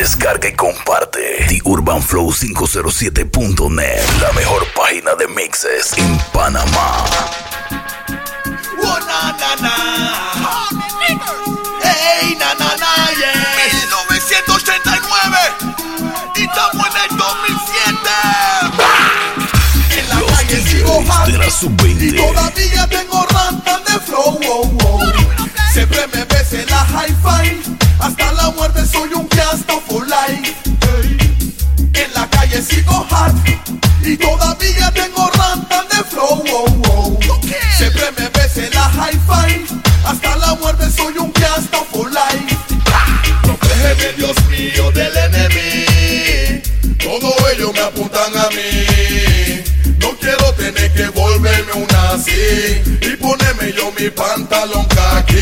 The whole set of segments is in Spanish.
Descarga y comparte. The Urban Flow 507.net. La mejor página de mixes en Panamá. Oh, na, na, na. Hey, na, na, na, yeah. 1989. Y estamos en el 2007. En la Los calle sigo de la Y sub-20. todavía tengo rantas de flow. wow, wow. Siempre me ves en la hi-fi. Hasta la muerte soy un cast for life. Hey. En la calle sigo hot. Y todavía tengo rantas de flow. Siempre me ves en la hi-fi. Hasta la muerte soy un cast for life. Protégeme, Dios mío, del enemigo. Todo ellos me apuntan a mí. No quiero tener que volverme un así y ponerme yo mi pantalón kaki.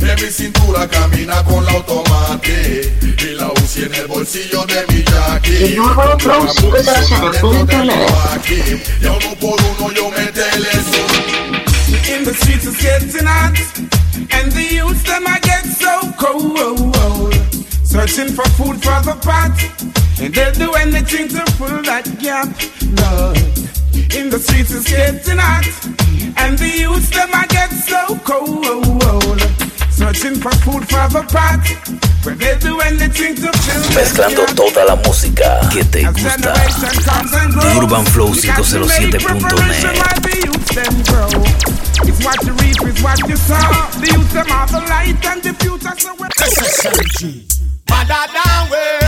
En mi cintura camina con la automática y la UCI en el bolsillo de mi jackie. El Urban Flow Con la munición 507.net. adentro de mi aquí. Y a uno por uno yo metele eso. In the streets it's getting hot And the youths them I get so cold Searching for food for the pot And they'll do anything to fill that gap Lord In the streets it's getting hot And the youths them I get so cold Searching for food for the pot But they'll do anything to fill that Mezclando toda la música que te gusta. The Urban Flow you got to make 507.net. preparation while the youth them grow. It's what you reap, it's what you sow. The youth them are the light and the future. So we Bada down way,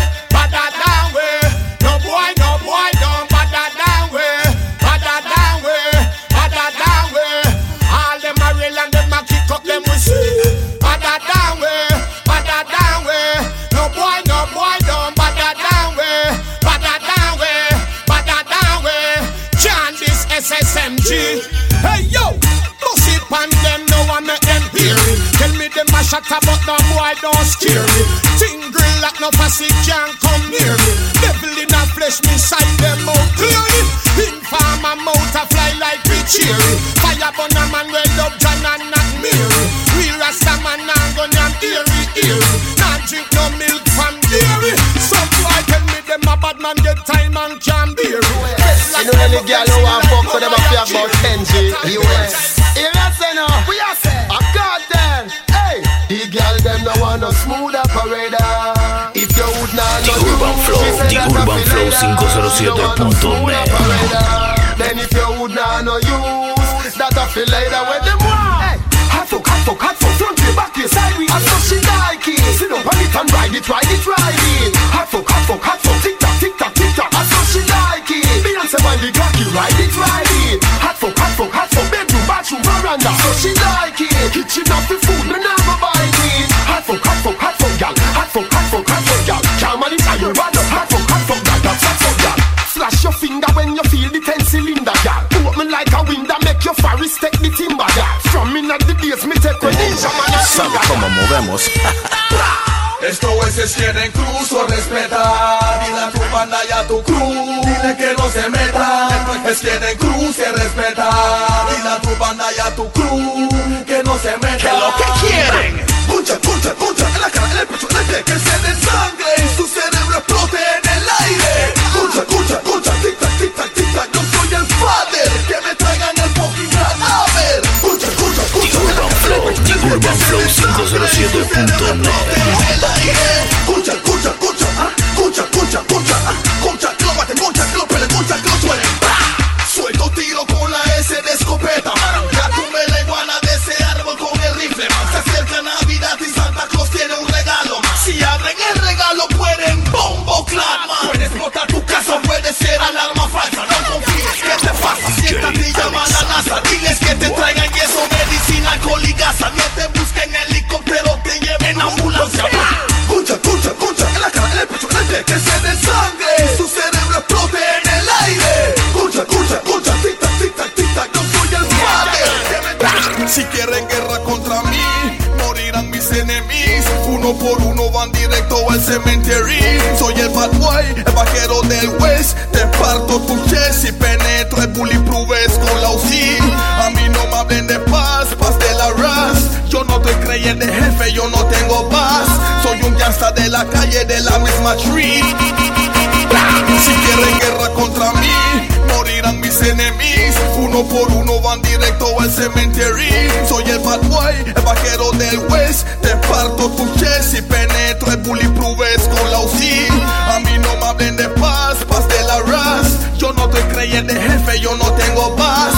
Tell me them a shut up, but no boy don't scare me. Tingle like no pussy can't come near me. Devil in a flesh, me side them out clearly. Informer mouth a fly like we cherry. Fire burn a man well up John and not Mary. We rasta man now gun am eerie eerie. Not drink no milk from dairy. Some boy tell me them a bad man get time and can bear. You know any girl who want fuck so them a pay about 10 G US. Here you say now, we are say, smooth ah. operator. If you would not The know Urban Flow, The Urban Flow ah. like that. You want no 507.net. Then if you would not know use that I feel that when them want. Hey, hot fuck, hot fuck, hot fuck, front way, back way, side. I saw she like it. Sit down on it and ride it, ride it, ride it. Hot fuck, hot fuck, hot fuck, tick tock, tick tock, tick tock. I saw she like it. Beyonce on the Glocky, ride it, ride it. Hot fuck, hot fuck, hot fuck, bedroom, bathroom, veranda. She like it. Kitchen off the Open like a window, make your forest take the timber, gal. From in the days, me take a ninja man. a ¿Sabe cómo movemos? Esto es quieren incluso respetar Dile a tu banda y a tu crew Dile que no se meta Es quieren cruz se respeta Dile a tu banda y a tu crew Que no se meta Que lo que quieren Escucha, escucha, escucha En la cara, en el pecho, en el pie Que se den sangre Y su Urban Flow 507.net. de jefe, yo no tengo paz. Soy un gangsta de la calle de la misma tree. Si quieren guerra contra mí, morirán mis enemigos. Uno por uno van directo al cementerio. Soy el bad el vaquero del west. Te parto tu chest y penetro el bulletproof con la UCI. A mí no me hablen de paz, paz de la ras. Yo no estoy creyendo jefe, yo no tengo paz.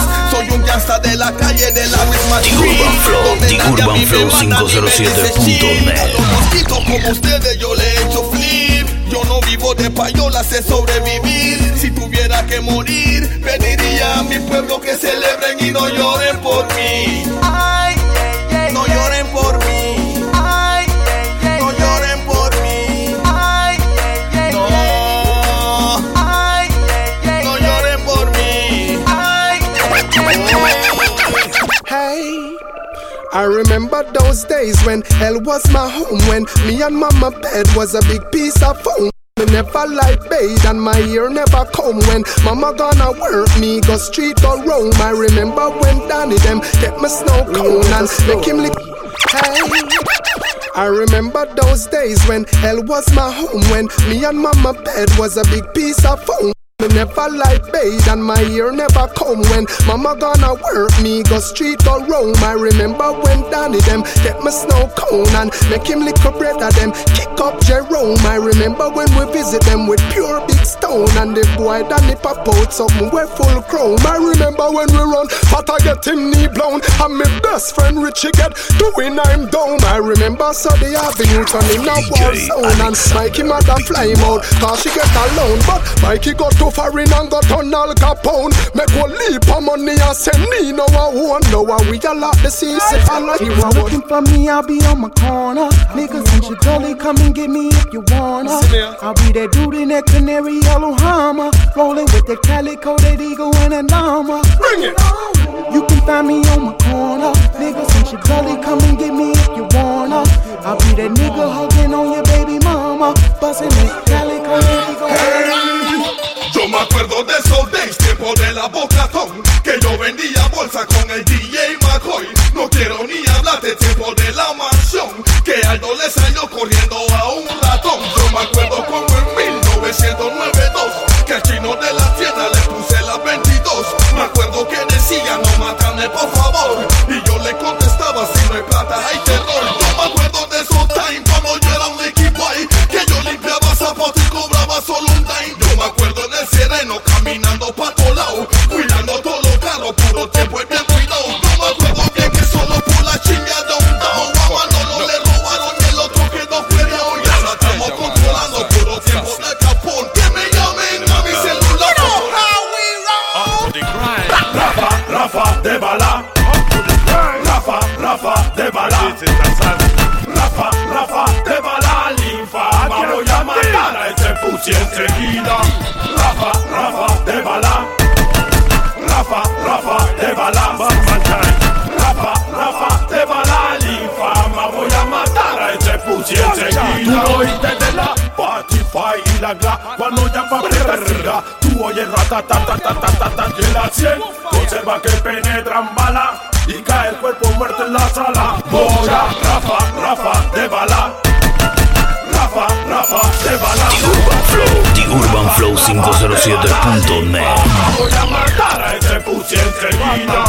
De la calle de la misma. Urban Flow, Donde The nadie a Urban mí me Flow manda ni me dice 507.net. shit. A los mosquitos como ustedes yo le he hecho flip. Yo no vivo de payola, sé sobrevivir. Si tuviera que morir, pediría a mi pueblo que celebren y no lloren por mí. I remember those days when hell was my home, when me and mama bed was a big piece of foam. Me never like bathe and my ear never come when mama gonna work me go street go roam. I remember when Danny them get my snow cone and make him lick. Hey. I remember those days when hell was my home, when me and mama bed was a big piece of foam. Me never like bathe and my ear never come when mama gonna work me go street go roam. I remember when Danny them get my snow cone and make him lick a bread of them kick up Jerome. I remember when we visit them with pure big stone and the boy Danny pop out something we full chrome. I remember when we run, but I get him knee blown and my best friend Richie get doing I'm down. I remember the avenue turning a war zone and Mikey mother fly him out cause she get alone. But Mikey got foreign and got on Al Capone. Make one leap of money and send me no one. No one we a lot the seas if I like You were looking for me, I'll be on my corner. Niggas in Chitoli, come and get me if you wanna. I'll be that dude in that canary yellow Hummer. Rolling with that calico, that eagle, and a llama. Bring it. You can find me on my corner. Niggas in Chitoli, come and get me if you wanna. I'll be that nigga hugging on your baby mama. Bustin' that calico, that eagle, and de esos days, tiempo de la bocatón Que yo vendía bolsa con el DJ McCoy. No quiero ni hablar de tiempo de la mansión Que Aldo le salió corriendo a un ratón. Yo me acuerdo como en 1992 Que al chino de la tienda le puse la 22 Me acuerdo que decía no mátame por favor Y yo le contestaba si no hay plata hay pussy enseguida. Rafa, Rafa de bala. Rafa, Rafa de bala. Rafa, Rafa de bala. Linfama voy a matar a ese pussy enseguida. Tú oíste de la Spotify y la gla Cuando ya fabrica Tú oyes ratatatatatatat Y el a 100 Observa que penetran bala Y cae el cuerpo muerto en la sala Voy a Rafa, Rafa de bala Rafa, Rafa de bala The Urban Flow, The Urban Flow 507.net. Voy a matar a ese pussy enseguida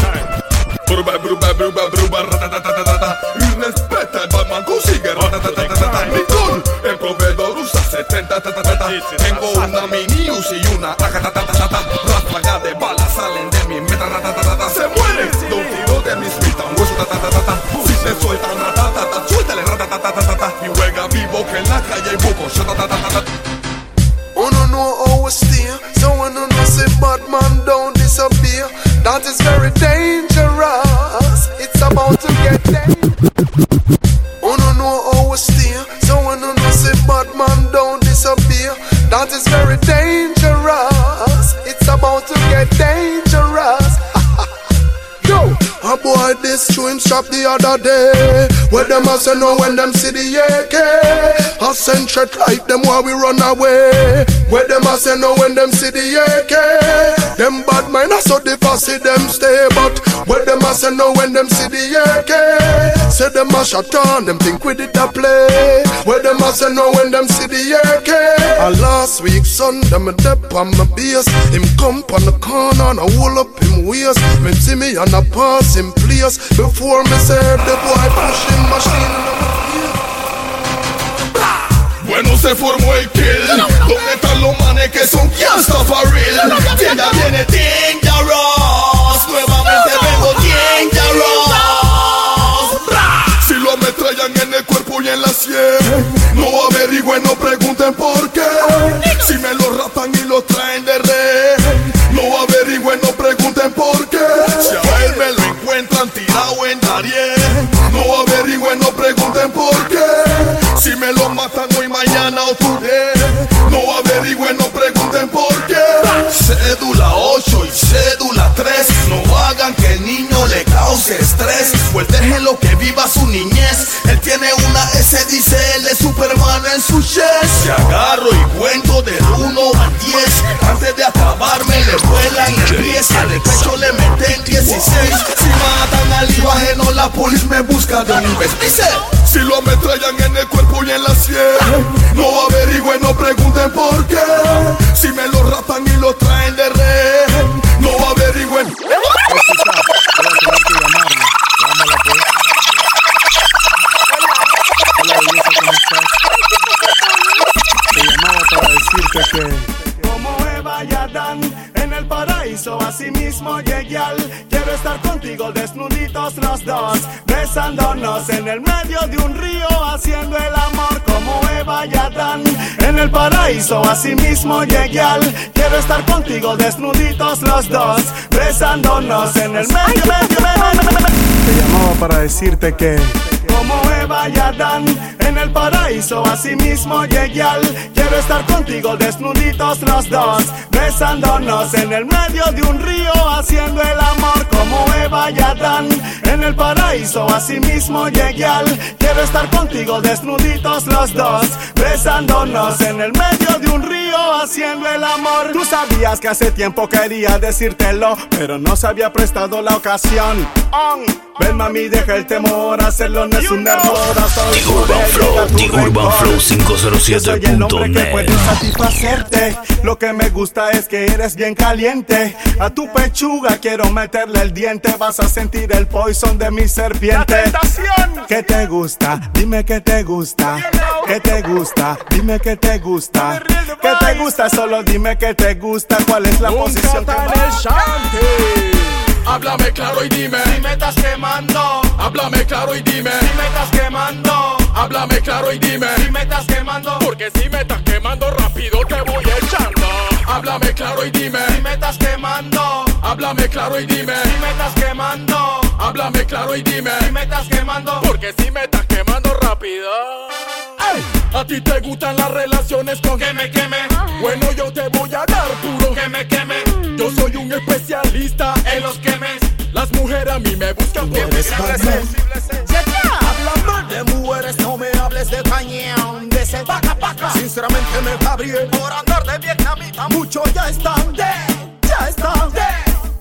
Bruba, bruba, bruba, bruba, ratatatatata. Y respeta el Batman consigue ratatatatata. Nicole, el proveedor usa 70 tatatata. Tengo una mini Uzi y una tatatata. Ráfaga de balas salen de mi meta ratatatata. Se mueren de un tiro de mis Smith Wesson tatatata. Si se sueltan ratatata, suéltale ratatatata. Y juega vivo que en la calle hay bucos. Oh no no oh we steer? So when no no say bad man don't disappear. That is very dangerous. It's about to get dangerous. Yo, a boy this this tune shop the other day. Where them a say no when them see the AK. Threat like them while we run away. Where them a say no when them see the AK. Them bad mind a so the fussy them stay. But where them a say no when them see the AK. Say them a shut on, them think with did a play. Where them a say no when them see the AK. A last week son, them a dep on my base. Him come on the corner and I hold up him waist. Me see me and I pass him place. Before me say the boy pushing machine. Bueno, se formó el kill. ¿Dónde están los manes que son real? Tienda viene Dangerous. Nuevamente vengo Dangerous. Si lo ametrallan en el cuerpo y en la sien, no averigüen, no pregunten por qué. Si me lo rapan y lo traen de rey, no averigüen, no pregunten por qué. Si a él me lo encuentran tirado en Darien, no averigüen, no pregunten por qué. Si me lo matan mañana o no averigüen, no pregunten por qué. Cédula 8 y cédula 3, no hagan que el niño le cause estrés, pues déjenlo que viva su niñez. Él tiene una S, dice él es Superman en su chest. Si agarro y cuento del 1 al 10, antes de acabarme le vuelan el 10, al pecho le meten 16. Si matan al hijo ajeno, policía me busca de un vez. Si lo ametrallan en el cuerpo y en la sien, no averigüen, no pregunten por qué. Si me lo rapan y lo traen de rehén, no averigüen. Como Eva y Adán en el paraíso, así mismo llegué al estar contigo desnuditos los dos, besándonos en el medio de un río, haciendo el amor como Eva y Adán. En el paraíso, así mismo llegué al Quiero estar contigo desnuditos los dos, besándonos en el medio, medio, medio, medio. te llamaba para decirte que como Eva y Adán en el paraíso, así mismo llegué al Quiero estar contigo desnuditos los dos, besándonos en el medio de un río, haciendo el amor como Eva y Adán en el paraíso, así mismo llegué al Quiero estar contigo desnuditos los dos, besándonos en el medio de un río, haciendo el amor. Tú sabías que hace tiempo quería decírtelo, pero no se había prestado la ocasión. Ven mami, deja el temor, hacerlo no es un error. The Urban Flow, The Urban Flow Yo soy el hombre que 507.net. puede satisfacerte. Lo que me gusta es que eres bien caliente. A tu pechuga quiero meterle el diente. Vas a sentir el poison de mi serpiente. ¿Qué te gusta? Dime que te gusta. ¿Qué te gusta? Dime que te gusta. ¿Qué te gusta? Solo dime que te gusta. ¿Cuál es la posición que más? Háblame claro y dime. Si me estás quemando, Háblame claro y dime. si me estás quemando, Háblame claro y dime. si me estás quemando, Porque si me estás quemando rápido te voy echando. Háblame claro y dime. si me estás quemando, Háblame claro y dime. si me estás quemando, Háblame claro y dime. si me estás quemando, Porque si me estás quemando rápido. A ti te gustan las relaciones con que me queme, Bueno, yo te voy a dar puro. que me queme, Yo soy un especialista en los quemes, Las mujeres a mí me buscan por mis Háblame de mujeres, no me hables de cañón, de ese paca paca. Sinceramente me cabrié por andar de vietnamita. Muchos ya están de, ya están de,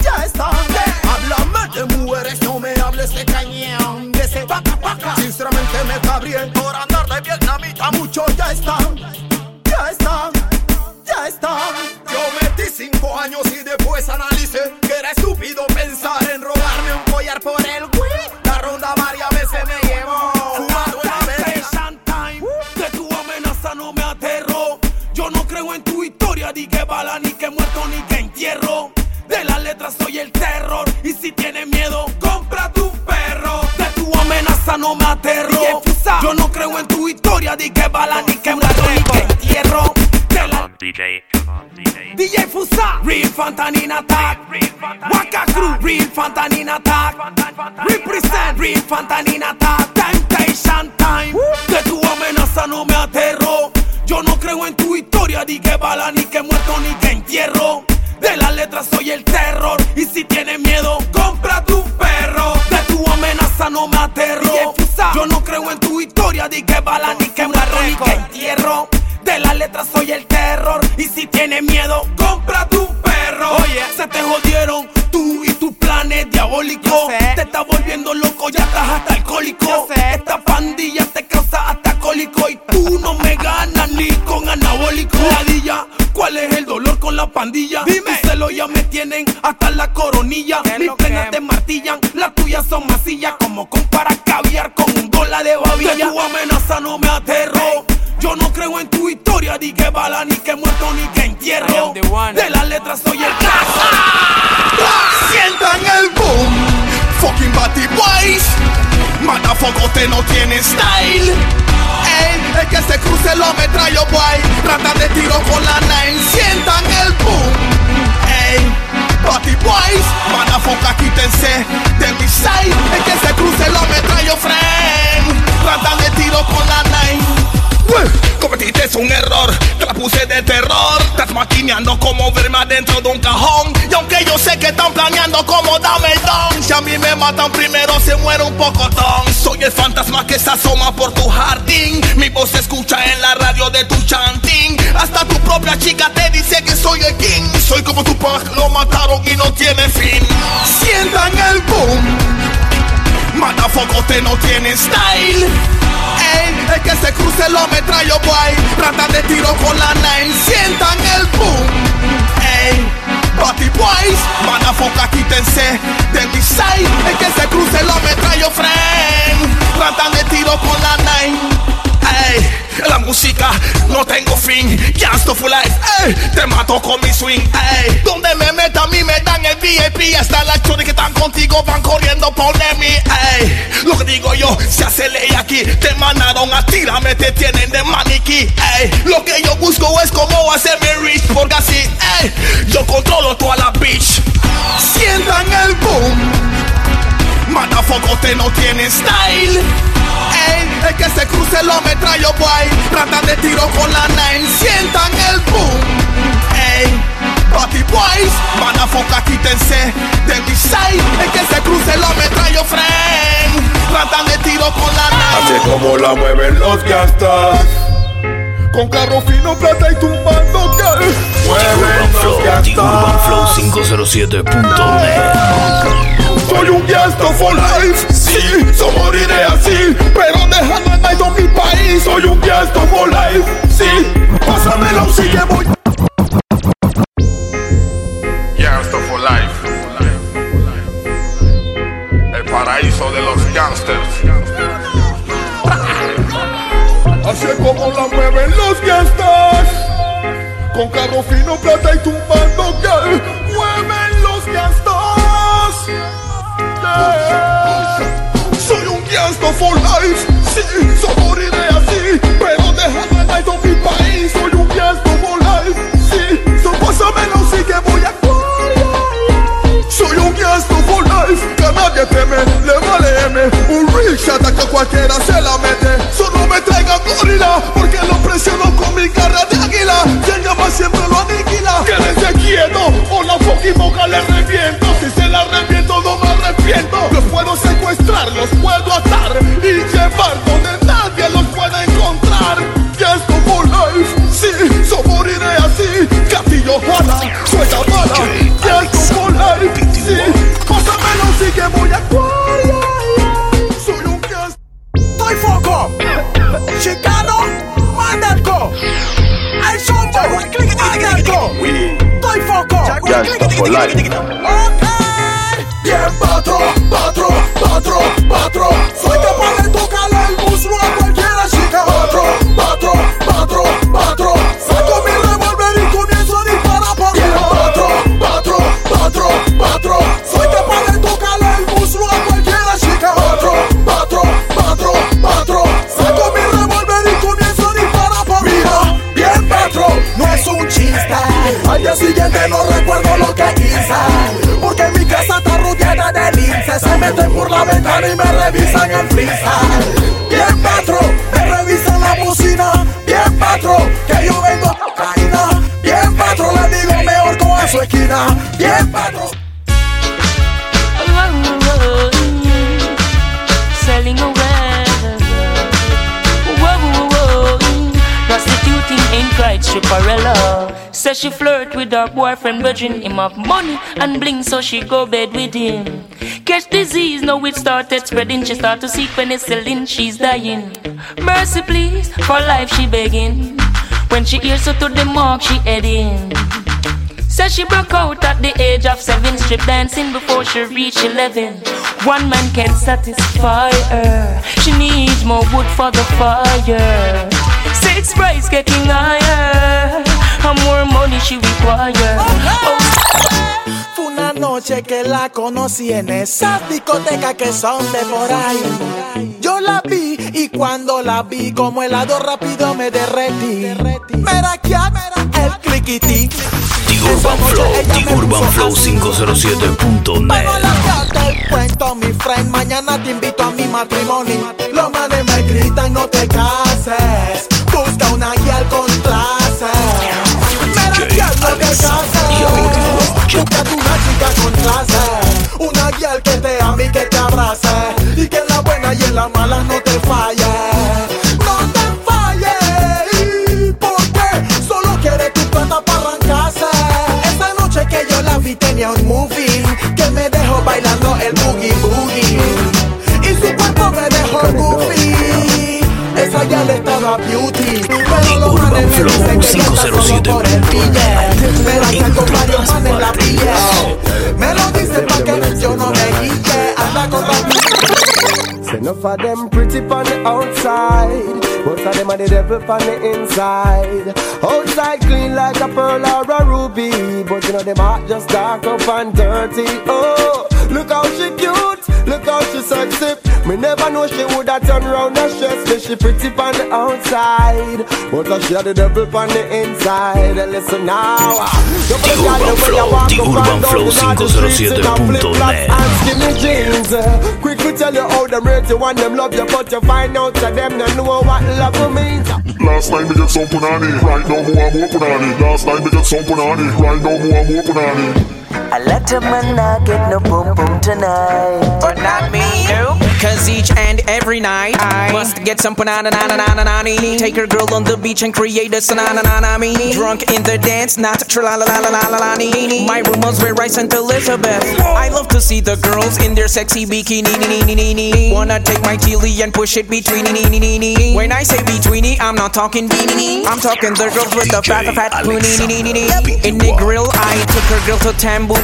ya están de. Háblame de mujeres, no me hables de cañón, de ese paca paca. Sinceramente me cabrié por andar de vietnamita. Muchos ya están, ya están, ya están. Yo metí cinco años y después analicé que era estúpido pensar en robarme un collar por el Wii. La ronda varias veces me llevó. Fumado. De tu amenaza no me aterro. Yo no creo en tu historia, ni que bala, ni que muerto, ni que entierro. De las letras soy el terror. Y si tienes miedo, compra tu perro. No me aterro. Yo no creo en tu historia, ni que bala, ni que muerto, ni que entierro. De la DJ Fusa, Real Fantanin Attack, Waka Crew, Real Fantanin Attack, Represent, Real Fantanin Attack, Temptation Time. De tu amenaza no me aterro. Yo no creo en tu historia, ni que bala, ni que muerto, ni que entierro. De la letra soy el terror. Y si tienes miedo, compra tu perro. De tu amenaza no me aterro. Yo no creo en tu historia, di que bala, ni que muerto, ni que entierro. De la letra soy el terror. Y si tienes miedo, compra tu perro. Oye, se te jodieron tú y tus planes diabólicos. Te estás volviendo loco, ya estás hasta alcohólico. Esta pandilla te causa hasta cólico. Y tú no me ganas ni con anabólico. Ladilla, ¿cuál es el dolor con la pandilla? Dime. Tu celo ya me tienen hasta la coronilla. Mis penas te martillan, las tuyas son masillas. Como compara caviar con un dólar de babilla. De tu amenaza no me aterro. Yo no creo en tu historia, ni que bala, ni que muerto, ni que entierro. De las letras soy el Sientan el boom, fucking Batty Boys. Matafoco te no tiene style. El que se cruce lo metrallo boy. Rata de tiro con la nine. Sientan el boom. Ey, Batty Boys. Matafoca quítense de mi side. El que se cruce lo metrallo friend. Rata de tiro con la nine. Ué, Cometiste un error, te la puse de terror. Estás maquineando como verme adentro de un cajón. Y aunque yo sé que están planeando como dame el don, si a mí me matan primero se muere un pocotón. Soy el fantasma que se asoma por tu jardín. Mi voz se escucha en la radio de tu chanting. Hasta tu propia chica te dice que soy el king. Soy como tu pack, lo mataron y no tiene fin. Sientan el boom. Matafoco te no tiene style. El que se cruce lo metrallo boy. Rata de tiro con la nine. Sientan el boom. Ey, Batty Boys. Matafoca quítense de mi. El que se cruce lo metrallo friend. Rata de tiro con la nine. Ey, la música no tengo fin. Just for life, ey, te mato con mi swing. Ey, donde me meta a mí me dan el VIP. Hasta las chores que están contigo van corriendo por mí. Ey, lo que digo yo se hace ley aquí. Te mandaron a tirarme, te tienen de maniquí. Lo que yo busco es como hacerme rich. Porque así, ey, yo controlo toda la bitch. Sientan el boom. Matafoco te no tiene style. Ey, el que se cruce lo metrallo boy. Rata de tiro con la nine. Sientan el boom. Ey, Batty Boys. Matafoca quítense de mi side. El que se cruce lo metrallo friend. Rata de tiro con la Así nine. es como la mueven los gastas. Con carro fino, plata y tumbando girl. Mueven los The Urban Flow gastas. 507.net. Soy un gasto for life, sí, so moriré así, pero dejando en mi país. Soy un gasto for life, sí, pásamelo si que voy. Gangster for life. El paraíso de los gangsters. Así es como la mueven los gastas. Con carro fino, plata y tumbando girl. Soy un gasto for life. Sí, so moriré así. Pero dejando el night mi país. Soy un gasto for life. Sí, so pásamelo si que voy a soy un gasto for life, que nadie teme, le vale M Un a que cualquiera se la mete Solo me traigan gorila, porque lo presiono con mi garra de águila Quien llama siempre lo aniquila Quédense quieto, o la fucking boca le reviento Si se la reviento no me Los puedo secuestrar, los puedo atar Y llevar donde nadie los pueda encontrar for life, sí, so moriré así Castillo jala, suelta bala Gasto for life, sí Pásamelo sí que voy a actuar Soy un gasto Soy Foco, Chicano, Mandarco, El Sombo, Mandarco, Soy Foco, life. Ok. Bien patro, patro, patro, patro Soy fiesta. Al día siguiente no recuerdo lo que hice. Porque mi casa está rodeada de linces. Se meten por la ventana y me revisan el freezer. Bien, patro, me revisan la bocina. Bien, patro, que yo vengo a. Bien, patro, le digo mejor con su esquina. Bien, patro. She flirt with her boyfriend, virgin him have money and bling, so she go bed with him. Catch disease, now it started spreading. She start to seek penicillin, she's dying. Mercy, please, for life she begging. When she hears her to the mark, she heading. Says she broke out at the age of seven, strip dancing before she reached eleven. One man can satisfy her. She needs more wood for the fire. Six price getting higher. And more money she require. Oh. Fue una noche que la conocí en esa discoteca que son de por ahí. Yo la vi y cuando la vi como helado rápido me derretí. Mira que el cliquití. The Urban Flow, The Urban Flow 507.net. Te cuento mi friend, mañana te invito a mi matrimonio. Los manes me gritan no te cases, busca una guía con clase. Mira que no te cases, busca una chica con clase. Una guía que te ame y que te abrace. Y que en la buena y en la mala no te falle. No te falle, porque solo quiere tu plata para arrancarse. Esa noche que yo la vi tenía un movie que me dejó bailando el boogie boogie. Y su cuerpo me dejó goofy. Esa ya le estaba beauty. Los manes me lo dicen pa' que yo no me guille. Anda con Say enough of them pretty on the outside, most of them are the devil on the inside. Outside clean like a pearl or a ruby, but you know them heart just dark up and dirty. Oh, look how she cute, look how she sexy. Me never know she woulda turn round and stress me. She pretty on the outside, but she had the devil on the inside. And listen now, The Urban Flow, The Urban Flow 507.net. and skinny jeans. Uh, Quick to tell you how them rate you and them love you, but you find out that them don't know what love means. Last time me get some punani, right now more and more punani. Last time me get some punani, right now more and more punani. A lot of man not get no boom boom tonight. But not me, no. Cause each and every night I must get some banana na na na na na Take her girl on the beach and create a sanana na na me. Drunk in the dance, not tra la la la la la la la My room was where I sent Elizabeth. I love to see the girls in their sexy bikini. Wanna take my chili and push it between. When I say betweeny, I'm not talking beanie. I'm talking the girls with the fat fat poonie. Nee, nee, nee, nee. In the grill, I took her girl to Tambu.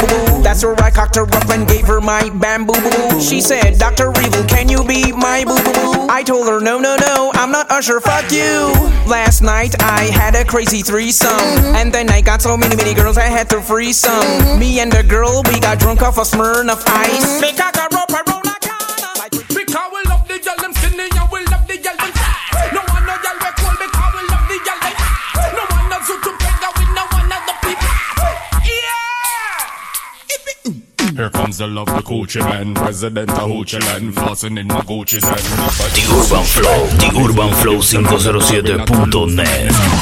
That's where I cocked her up and gave her my bamboo. She said, Dr. Evil, can you be my boo boo? boo? I told her, no, no, no, I'm not Usher, fuck you. Last night I had a crazy threesome. Mm-hmm. And then I got so many, many girls, I had to free some. Mm-hmm. Me and the girl, we got drunk off a Smirnoff ice. Mm-hmm. Make Here comes the love, the Gucci man, president of Gucci land, flossing in my Gucci's and The Urban Flow, The Urban Flow 507.net.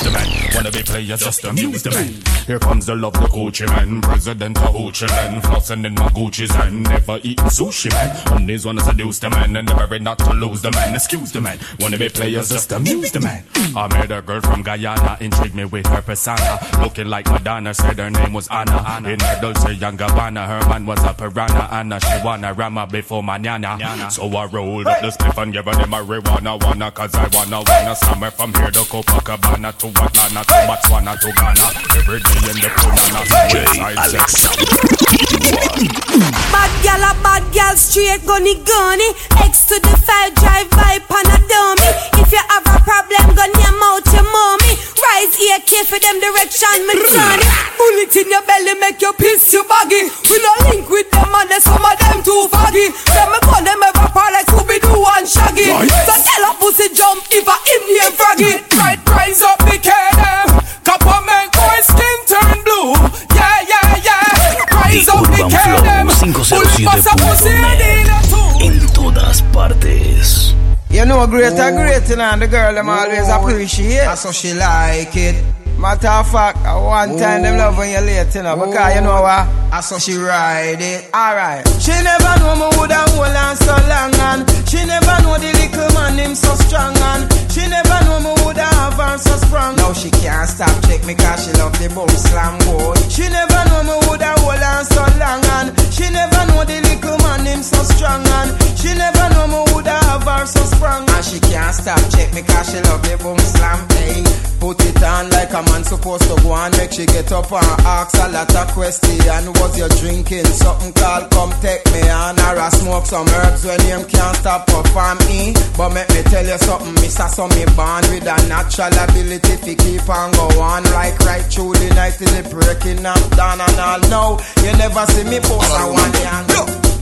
the man. Wanna be players, just amuse the man. Here comes the love, the Gucci man, president of Gucci land, flossing in my Gucci's and never eating sushi man. Honeys wanna seduce the man and never not to lose the man. Excuse the man. Wanna be players, just amuse the man. I met a girl from Guyana, intrigued me with her persona, looking like Madonna. Said her name was Anna. Anna. In her Dolce and Gabbana, her man was a piranha, and she wanna ram rama before manana. Nana. So I rolled up the spliff and gave her the marijuana, wanna, cause I wanna, wanna somewhere from here to Copacabana to Atlanta to Botswana to to Ghana. Every day in the Punana, Westside sex. Bad gal a bad gal, straight gunny gunny. X to the five, drive by Panadome. If you have a problem, gun your mouth your mommy. Rise here, care for them direction, me turn it. Bullet in your belly, make your piss your baggy. We no link with them and some of them too foggy. Them me call them ever part like Scooby Doo and Shaggy. So tell a pussy jump if I in here froggy. Right, rise up the them. Copper make boy skin turn blue. Yeah, yeah, yeah. Rise up the Urban them. Bullet pass a pussy 507.net. En todas partes. You know, great and great, you know, and the girl them always appreciate. That's how she like it. Matter of fact, uh, one time them love when you're late, you know, because you know what? I saw she ride it. Alright. She never know me woulda hold on so long and she never know the little man him so strong and she never know me woulda have her so strong. Now she can't stop check me cause she love the boom slam boy. She never know me woulda hold on so long and she never know the little man him so strong and she never know me woulda have her so strong and she can't stop check me cause she love the boom slam. Hey, put it on like a man supposed to go and make she get up and ask a lot of questions. Was you drinking something called come take me on or I smoke some herbs when him can't stop up for me? But make me tell you something, Mister, so me born with a natural ability to keep on go on like right through the night till the breaking up down and all. No, you never see me post a one young.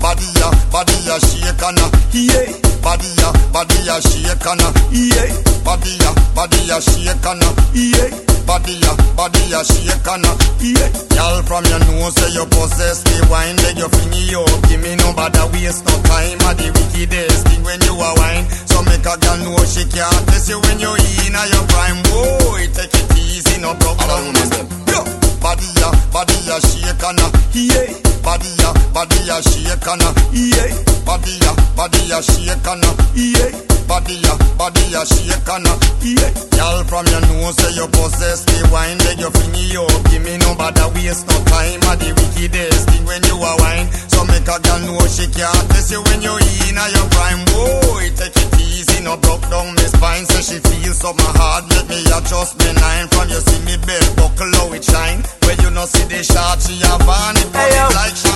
Body ya, body ya shake and a yeah. Body ya, body ya shake and yeah. Body ya, body ya shake and yeah. Body ya, body ya shake and a yeah. Girl from your nose say you possess the wine, then you fling you. Give me no bother waste no time. A the wickedest thing when you a wine. So make a girl know she can't test you when you in a your prime. Boy, take it easy, no problem. Yo, body ya, body ya shake and yeah. Body ya, body ya shake and yeah. Body ya, body ya shake and yeah. Body ya, body ya shake and yeah. Girl from your nose say you possess the wine, then you fling you oh, up. Give me no bother waste no time. A the wickedest thing when you a wine. So make a girl know she can't test you when you in a your prime. Boy, take it easy, no broke down me spine. So she feels something hard, let me adjust me nine. From you see me belt buckle how it shine. When you no see the shot, she have on it, put like she.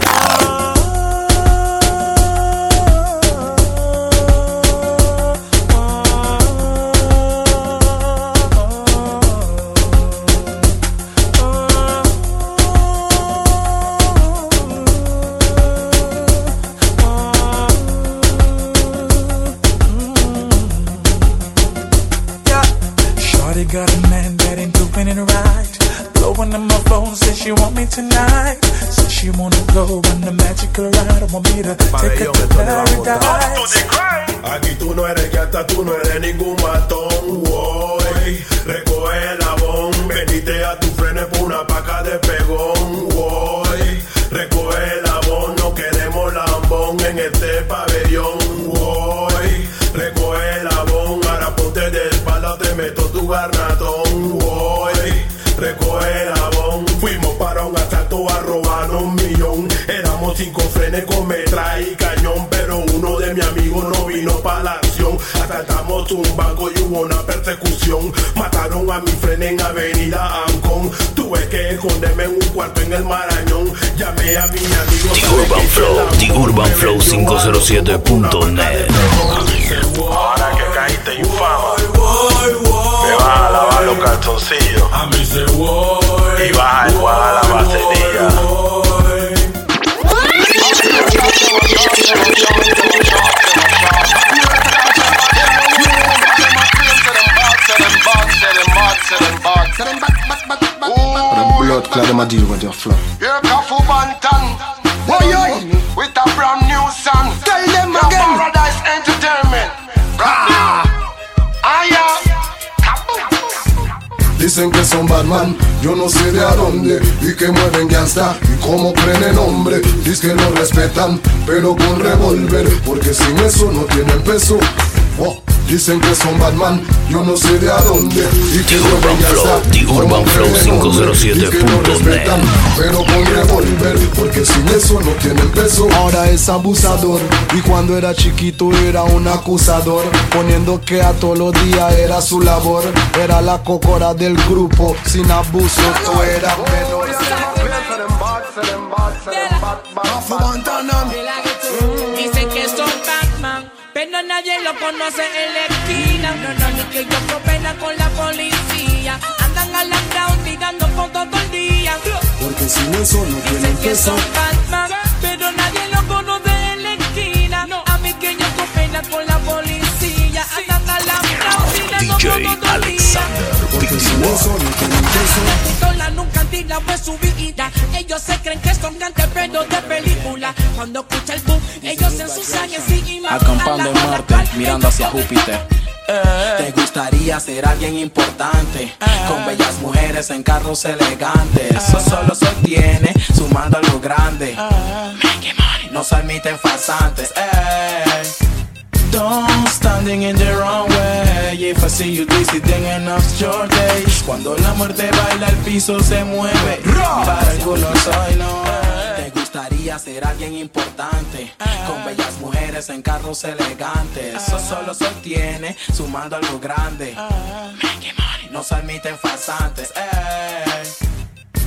She want me tonight. Says she wanna go on the magical ride. I want me to take her to paradise. Aquí tú no eres gata, tú no eres ningún matón, boy. Recoge el abón, venite a tu frenes por una paca de pegón, Éramos cinco frenes con metra y cañón, pero uno de mi amigo no vino para la acción. Asaltamos un banco y hubo una persecución. Mataron a mi frene en Avenida Ancón. Tuve que esconderme en un cuarto en el Marañón. Llamé a mi amigo. The Urban Flow, The Urban Flow 507.net. Ahora que caíste infama, me vas a lavar los calzoncillos. A mí se Y vas a enjuagar la batería. Blood clot, them a deal with your flow. Here Kafu Bantan. Boy, with a brand new song. Tell them again. Paradise Entertainment. Ah. Dicen que son Batman, yo no sé de a dónde Y que mueven gangsta y cómo creen en hombre Dice que no respetan, pero con revólver Porque sin eso no tienen peso. Oh, Dicen que son Batman, yo no sé de a dónde. Y que Urban Flow, The Urban Flow creen en hombre. Dice que no 507.net. respetan, pero con revólver Porque sin eso no tienen peso. Ahora es abusador y cuando era chiquito era un acusador. Poniendo que a todos los días era su labor. Era la cocora del grupo, sin abuso tú eras menor nadie lo conoce en la esquina. No, no, ni que yo pena con la policía. Andan alambrados tirando fotos todo el día. Porque sin eso no tienen Dicen que son Batman, pero nadie lo conoce en la esquina. A mí que yo pena con la policía. Andan alambrados tirando DJ día. Porque no Pistola nunca su vida. Ellos se creen que son cantantes pero de película. Cuando escucha el boom, ellos se ensucian en sí y Acampando en Marte, mirando hacia Júpiter. Te gustaría ser alguien importante, con bellas mujeres en carros elegantes. Eso solo se obtiene sumando algo grande. Money, no se admiten farsantes. Don't standing in the wrong way. If I see you dizzy, then enough's your days. Cuando la muerte baila, el piso se mueve. Para algunos hoy no. Te gustaría ser alguien importante, con bellas mujeres en carros elegantes. Eso solo se obtiene sumando algo grande. Money, no se admiten farsantes.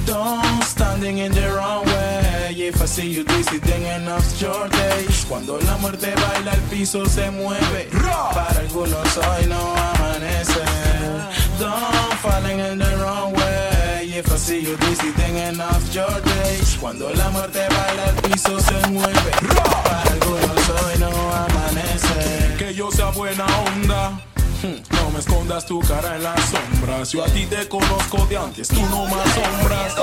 Don't standing in the wrong way. If I see you dizzy, then enough's your days. Cuando la muerte baila, el piso se mueve. Para algunos hoy no amanece. Don't falling in the wrong way. If I see you dizzy, then enough's your days. Cuando la muerte baila, el piso se mueve. Para algunos hoy no amanece. Que yo sea buena onda. No me escondas tu cara en las sombras. Yo a ti te conozco de antes, tú no más sombras.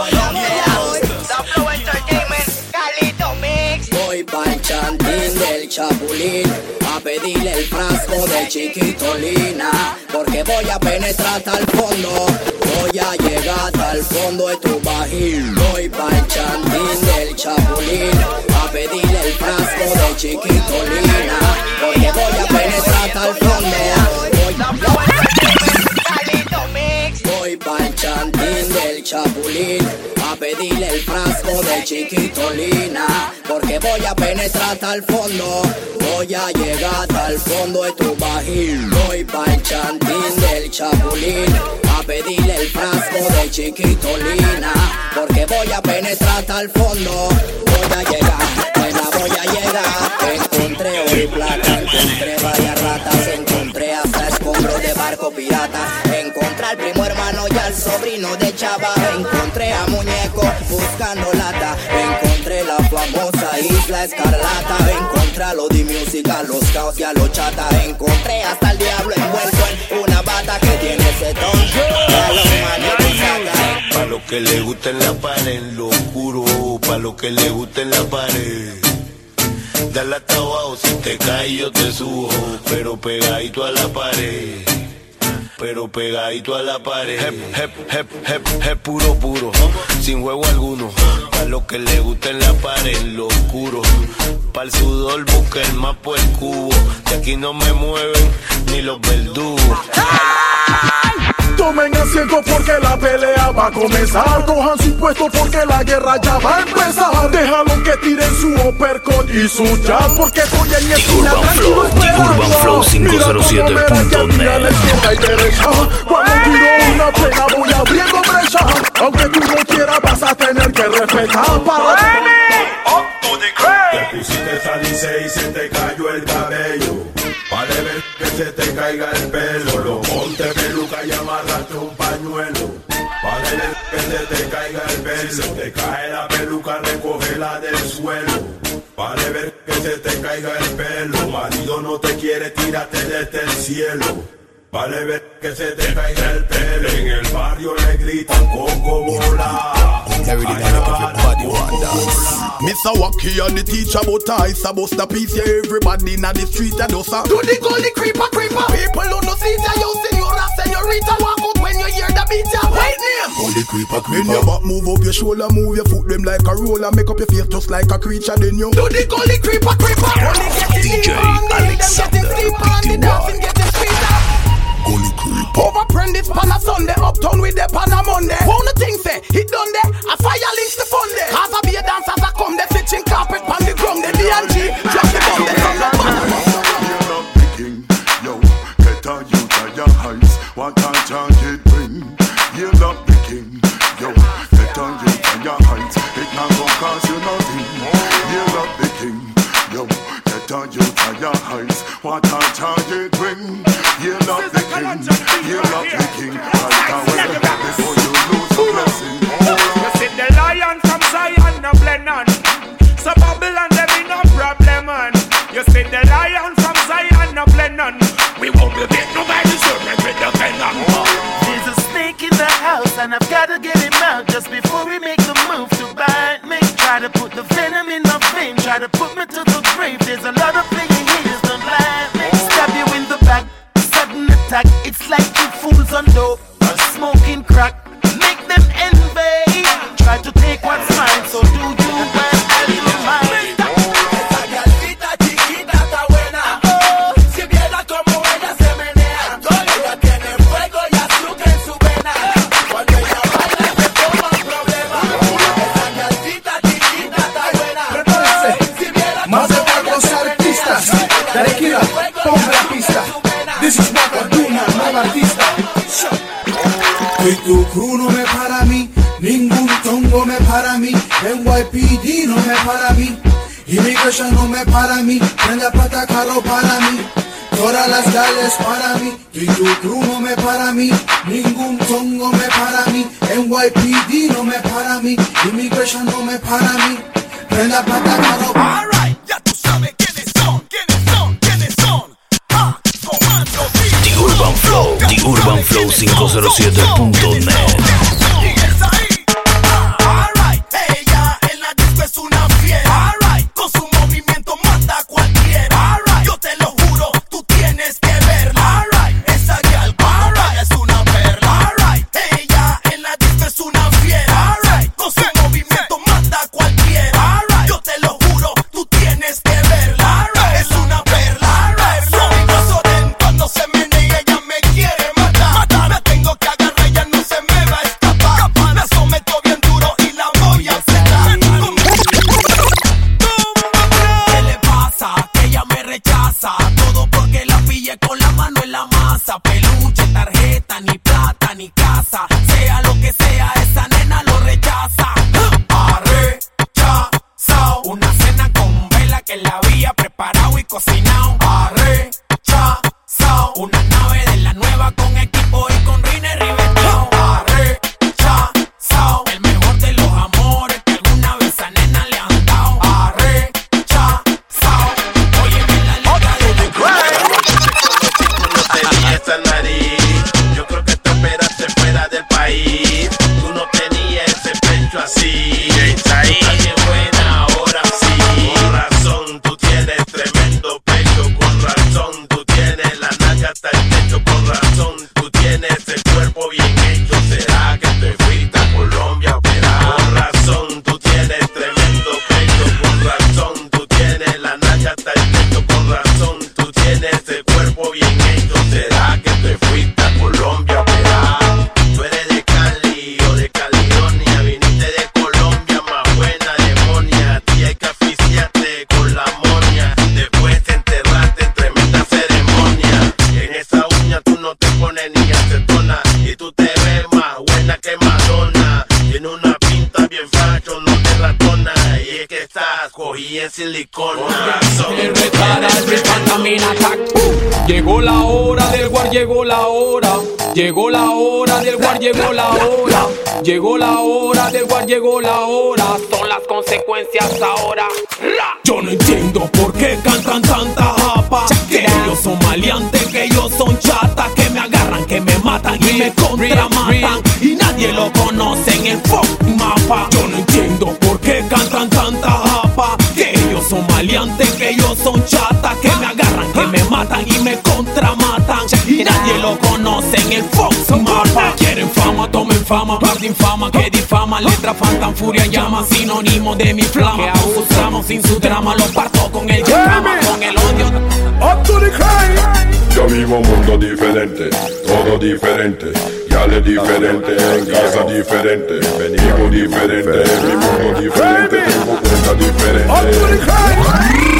Voy pa'l chantín del chapulín a pedirle el frasco de chiquitolina porque voy a penetrar hasta el fondo. Voy a llegar hasta el fondo de tu bajín. Voy pa'l chantín del chapulín a pedirle el frasco de chiquitolina porque voy a penetrar hasta el fondo. Voy pa'l chantín del chapulín a pedirle el frasco de chiquitolina porque voy a penetrar hasta el fondo. Voy a llegar hasta el fondo de tu bajín. Voy pa'l chantín del chapulín a pedirle el frasco de chiquitolina porque voy a penetrar hasta el fondo. Voy a llegar, voy a llegar. Encontré hoy plata, encontré varias ratas, encontré barco pirata. Encontré al primo hermano y al sobrino de Chava. Encontré a muñeco buscando lata. Encontré la famosa isla escarlata. Encontré a los de música, los caos y a los chata. Encontré hasta el diablo envuelto en una bata que tiene ese tonto. A los manes saca. Pa' lo que le gusta en la pared, lo oscuro. Pa' lo que le gusta en la pared. Dale hasta abajo, si te caes yo te subo. Pero pegadito a la pared. Pero pegadito a la pared. Hep, hep, hep, hep, hep, puro, puro. Sin juego alguno. Pa' lo que le gusta en la pared, lo oscuro. Pa' el sudor busca el mapa el cubo. De aquí no me mueven ni los verdugos. Tomen asiento porque la pelea va a comenzar. Cojan su puesto porque la guerra ya va a empezar. Déjalo que tiren su uppercut y su jab porque estoy en esquina Urban tranquilo Flow, esperando. Urban Flow Mira cómo me da que la izquierda y derecha. Cuando tiro una pena voy abriendo brecha. Aunque tú no quieras vas a tener que respetar para Te pusiste salice y se te cayó el cabello. Vale ver que se te caiga el pelo. Lo ponte que se te caiga el pelo. Te cae la peluca, recógela del suelo. Vale ver que se te caiga el pelo. Marido no te quiere, tírate desde el cielo. Vale ver que se te caiga el pelo. En el barrio le gritan coco bola. Mr. Wacky and the teacher but I supposed to piece yeah, everybody in the street and us a Do the gully creeper creeper. People who no see ya you senora senorita Walk out when you hear the beat ya. White name Gully creeper creeper. Bend your back move up your shoulder Move your foot them like a roller. Make up your face just like a creature Then you Do the gully creeper creeper. Gully getting DJ Alexander the dancing getting sweeter Gully creep. Overprend it pan a Sunday, uptown with the pan a Monday. Wanna thing say, done there, a fire links the fun there. Cause I be a dancer, I come there, stitching carpet pan the ground, the D&G, drop the bomb, the Yo, better you try your eyes, what a charge it bring? You're not the king, yo, better you try your eyes, it can go cause you nothing. You're not the king, yo, better you try your eyes, what a charge it bring? You love the king. You're love the king. Right away before you lose a blessing. You see the lion from Zion, no Blennon. So Babylon, there be no problem, man. You see the lion from Zion, no Blennon. We won't be beat nobody, so we the venom. There's a snake in the house, and I've gotta get him out just before we make the move to bite me. Try to put the venom in my vein, try to put me to the grave. There's a lot of playing attack. It's like the fools on dope. Para mí, prenda plata carro para mí. Todas las calles para mí, y tu crew no me para mí, ningún tongo me para mí, NYPD no me para mí, Immigration no me para mí, prenda plata carro Llegó la hora del guar, llegó la hora. Llegó la hora del guar, llegó la hora. Son las consecuencias ahora. Yo no entiendo por qué cantan tanta japa. Que ellos son maleantes, que ellos son chatas. Que me agarran, que me matan y me contramatan. Y nadie lo conoce en el fucking mapa. Yo no entiendo por qué cantan tanta japa. Que ellos son maleantes, que ellos son chatas. Que me agarran, que me matan y me contramatan. Y nadie lo conoce en el fucking mapa. Quieren fama, tomen fama, parte infama que difama. Letra fantan, furia, llama, sinónimo de mi flama. Que tramos sin su drama, lo parto con el llama, con el odio. Up to the crime. Yo vivo un mundo diferente, todo diferente. Ya le diferente, en casa diferente. Venimos diferente, mi mundo diferente, tengo cuenta diferente.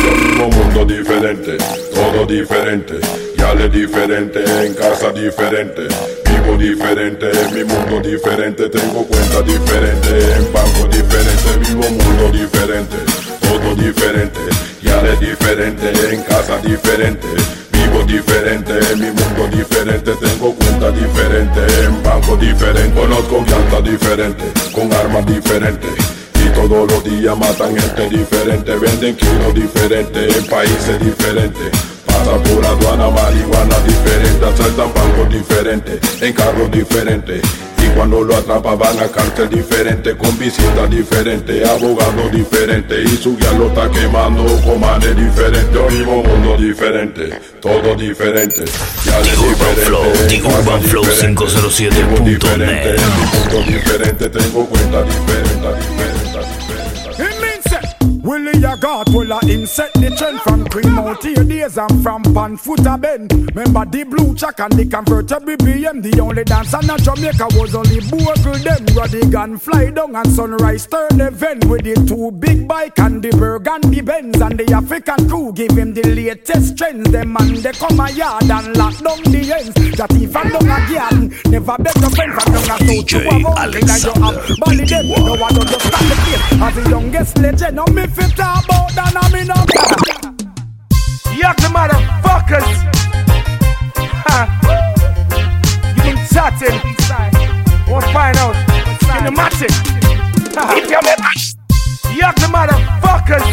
Yo vivo un mundo diferente, todo diferente. Ya le diferente, en casa diferente. Vivo diferente, mi mundo diferente, tengo cuenta diferente, en banco diferente, vivo un mundo diferente, todo diferente, ya le diferente, en casa diferente, vivo diferente, mi mundo diferente, tengo cuenta diferente, en banco diferente, conozco llantas diferente, con armas diferentes. Y todos los días matan gente diferente, venden kilos diferentes en países diferentes. Pasa por aduana, marihuana diferente, asaltan bancos diferentes, en carros diferentes. Y cuando lo atrapan van a cárcel diferente, con visitas diferentes, abogados diferentes. Y su guía lo está quemando con manes diferentes. Yo vivo un mundo diferente, todo diferente. Ya Urban Flow, Urban Flow 507.net. mundo diferente, tengo cuenta diferente, diferente. A got well a him set the trend from out here days and from pan foot a bend. Remember the blue chuck and the convertible BM. The only dance in Jamaica was only Bogle them. Rodigan fly down and sunrise turn event with the two big bike and the burgundy Benz and the African crew give him the latest trends. Them man they come a yard and lock down the ends. That even down a garden, never a friend from down a south to a mountain and you have body them. No one don't just stand the place as the youngest legend. Now me fit talk about that, I me no Yuck the motherfuckers. Ha. You been chatting. Won't find out. Cinematic. Ha. If you make Yuck the motherfuckers.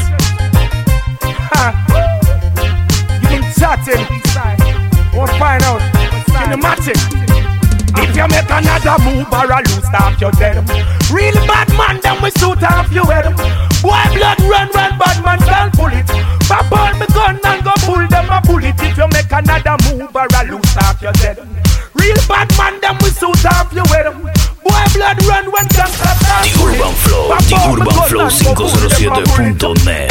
Ha. You been chatting. Won't find out. Cinematic. If you make another move or a loose off your dead. Real bad man, then we suit off your head. Boy blood run, run, bad man can't pull it. Pop on me gun and go pull them a bullet. If you make another move or a loose off your dead. Real bad man, then we suit off your head Boy blood run when The Urban Flow, The Urban Flow 507.net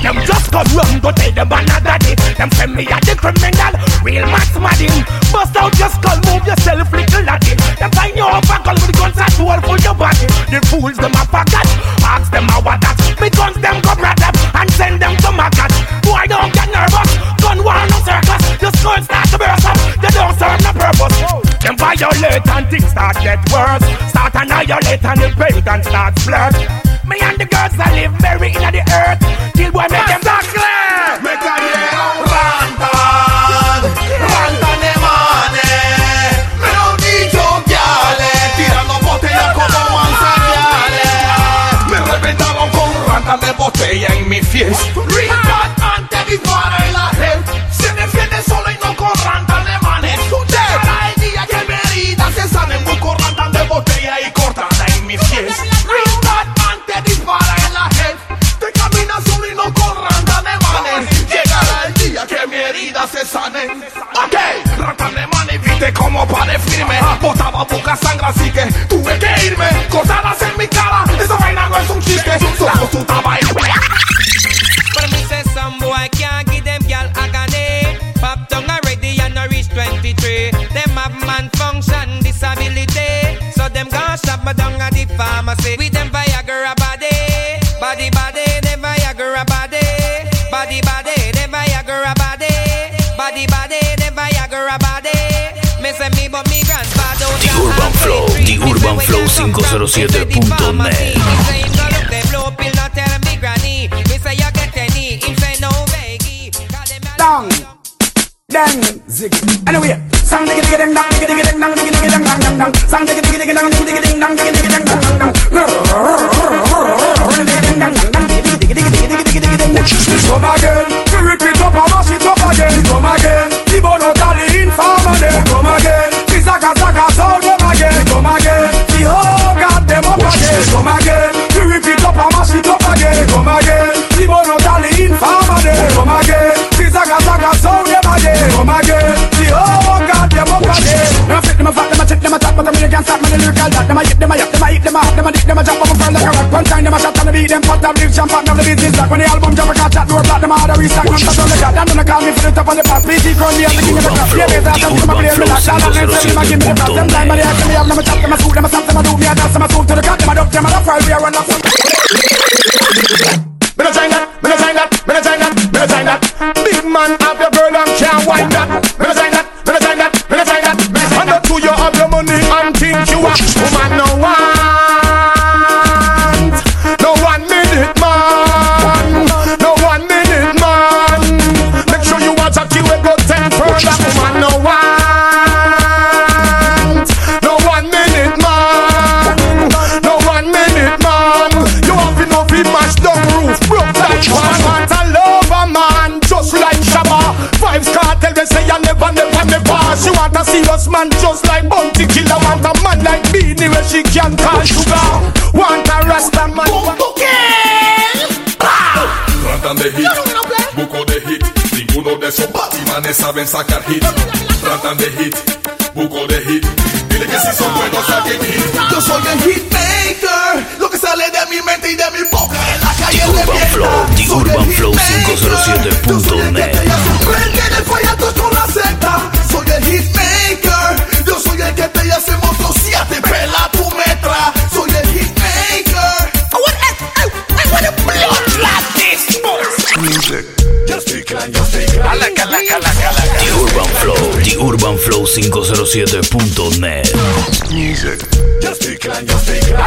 Them just come run, go tell them another day. Them say me a the criminal, real max madding Bust out your skull, move yourself little laddie. Them find you up and call with guns at all for your body. The fools them a forgot, ask them how what that Me guns them go brat up and send them to my cat Boy don't get nervous, gun war no circus. Your skull start violate and things start get worse. Start annihilate and the pagan start flirt. Me and the girls that live buried in the earth. Till boy make them black Make a yeah, rantan, rantan de manes. Me lo dicho guiales, tirando botellas como manzaniales. Me reventaron con rantan de botella en mi fiesta. Antes dispara en la se sane. Ok, rantan de manes, viste como para firme. Botaba poca sangre, así que tuve que irme. Cortadas en mi cara, esa vaina no es un chiste. Solo su tabaco. But me say some boy can't give them gal agony. Pop tongue already and no reach 23. Them have man function disability. So them gon' shop me down at the pharmacy. With them UrbanFlow507.net. Anyway, sang Come again, the whole god them up again. Them a fit, them a fat, them a check, them a chat, but them really can't stop me. The lyrical that them a hit, them a yap, them a hit, them a hop, them a dick, them a jump up and furl like a rock. One time them a shot on the beat, them put up, live champagne, now the business like when the album jump a catch that door block, them a hard a restock, non stop on the shot. Them gonna call me for the top of the pop, BT Crown, me and the king of the crop. Yeah, baby, that's them a play, me like that, then them a give me the props. Them time, but they ask me, I'm them a chop, them a scoop, them a stop, them a do me a dance, them a swoop to the cut, them a duck, them a duck, we a run up. Saben sacar hit. Tratan de hit, buco de hit. Dile que si son buenos saquen hit. Yo soy el hitmaker, lo que sale de mi mente y de mi boca en la calle Urban Flow, The Urban Flow 507.net. Prende el follato con la secta. Soy el hitmaker. Yo soy el que te hace moto si te pela tu metra. Soy el hitmaker. I want, I, I, I want a blood like this. Music. Just decline, just decline. Alaca, alaca. The Urban Flow, The Urban Flow 507.net. Music. Just decline, just decline.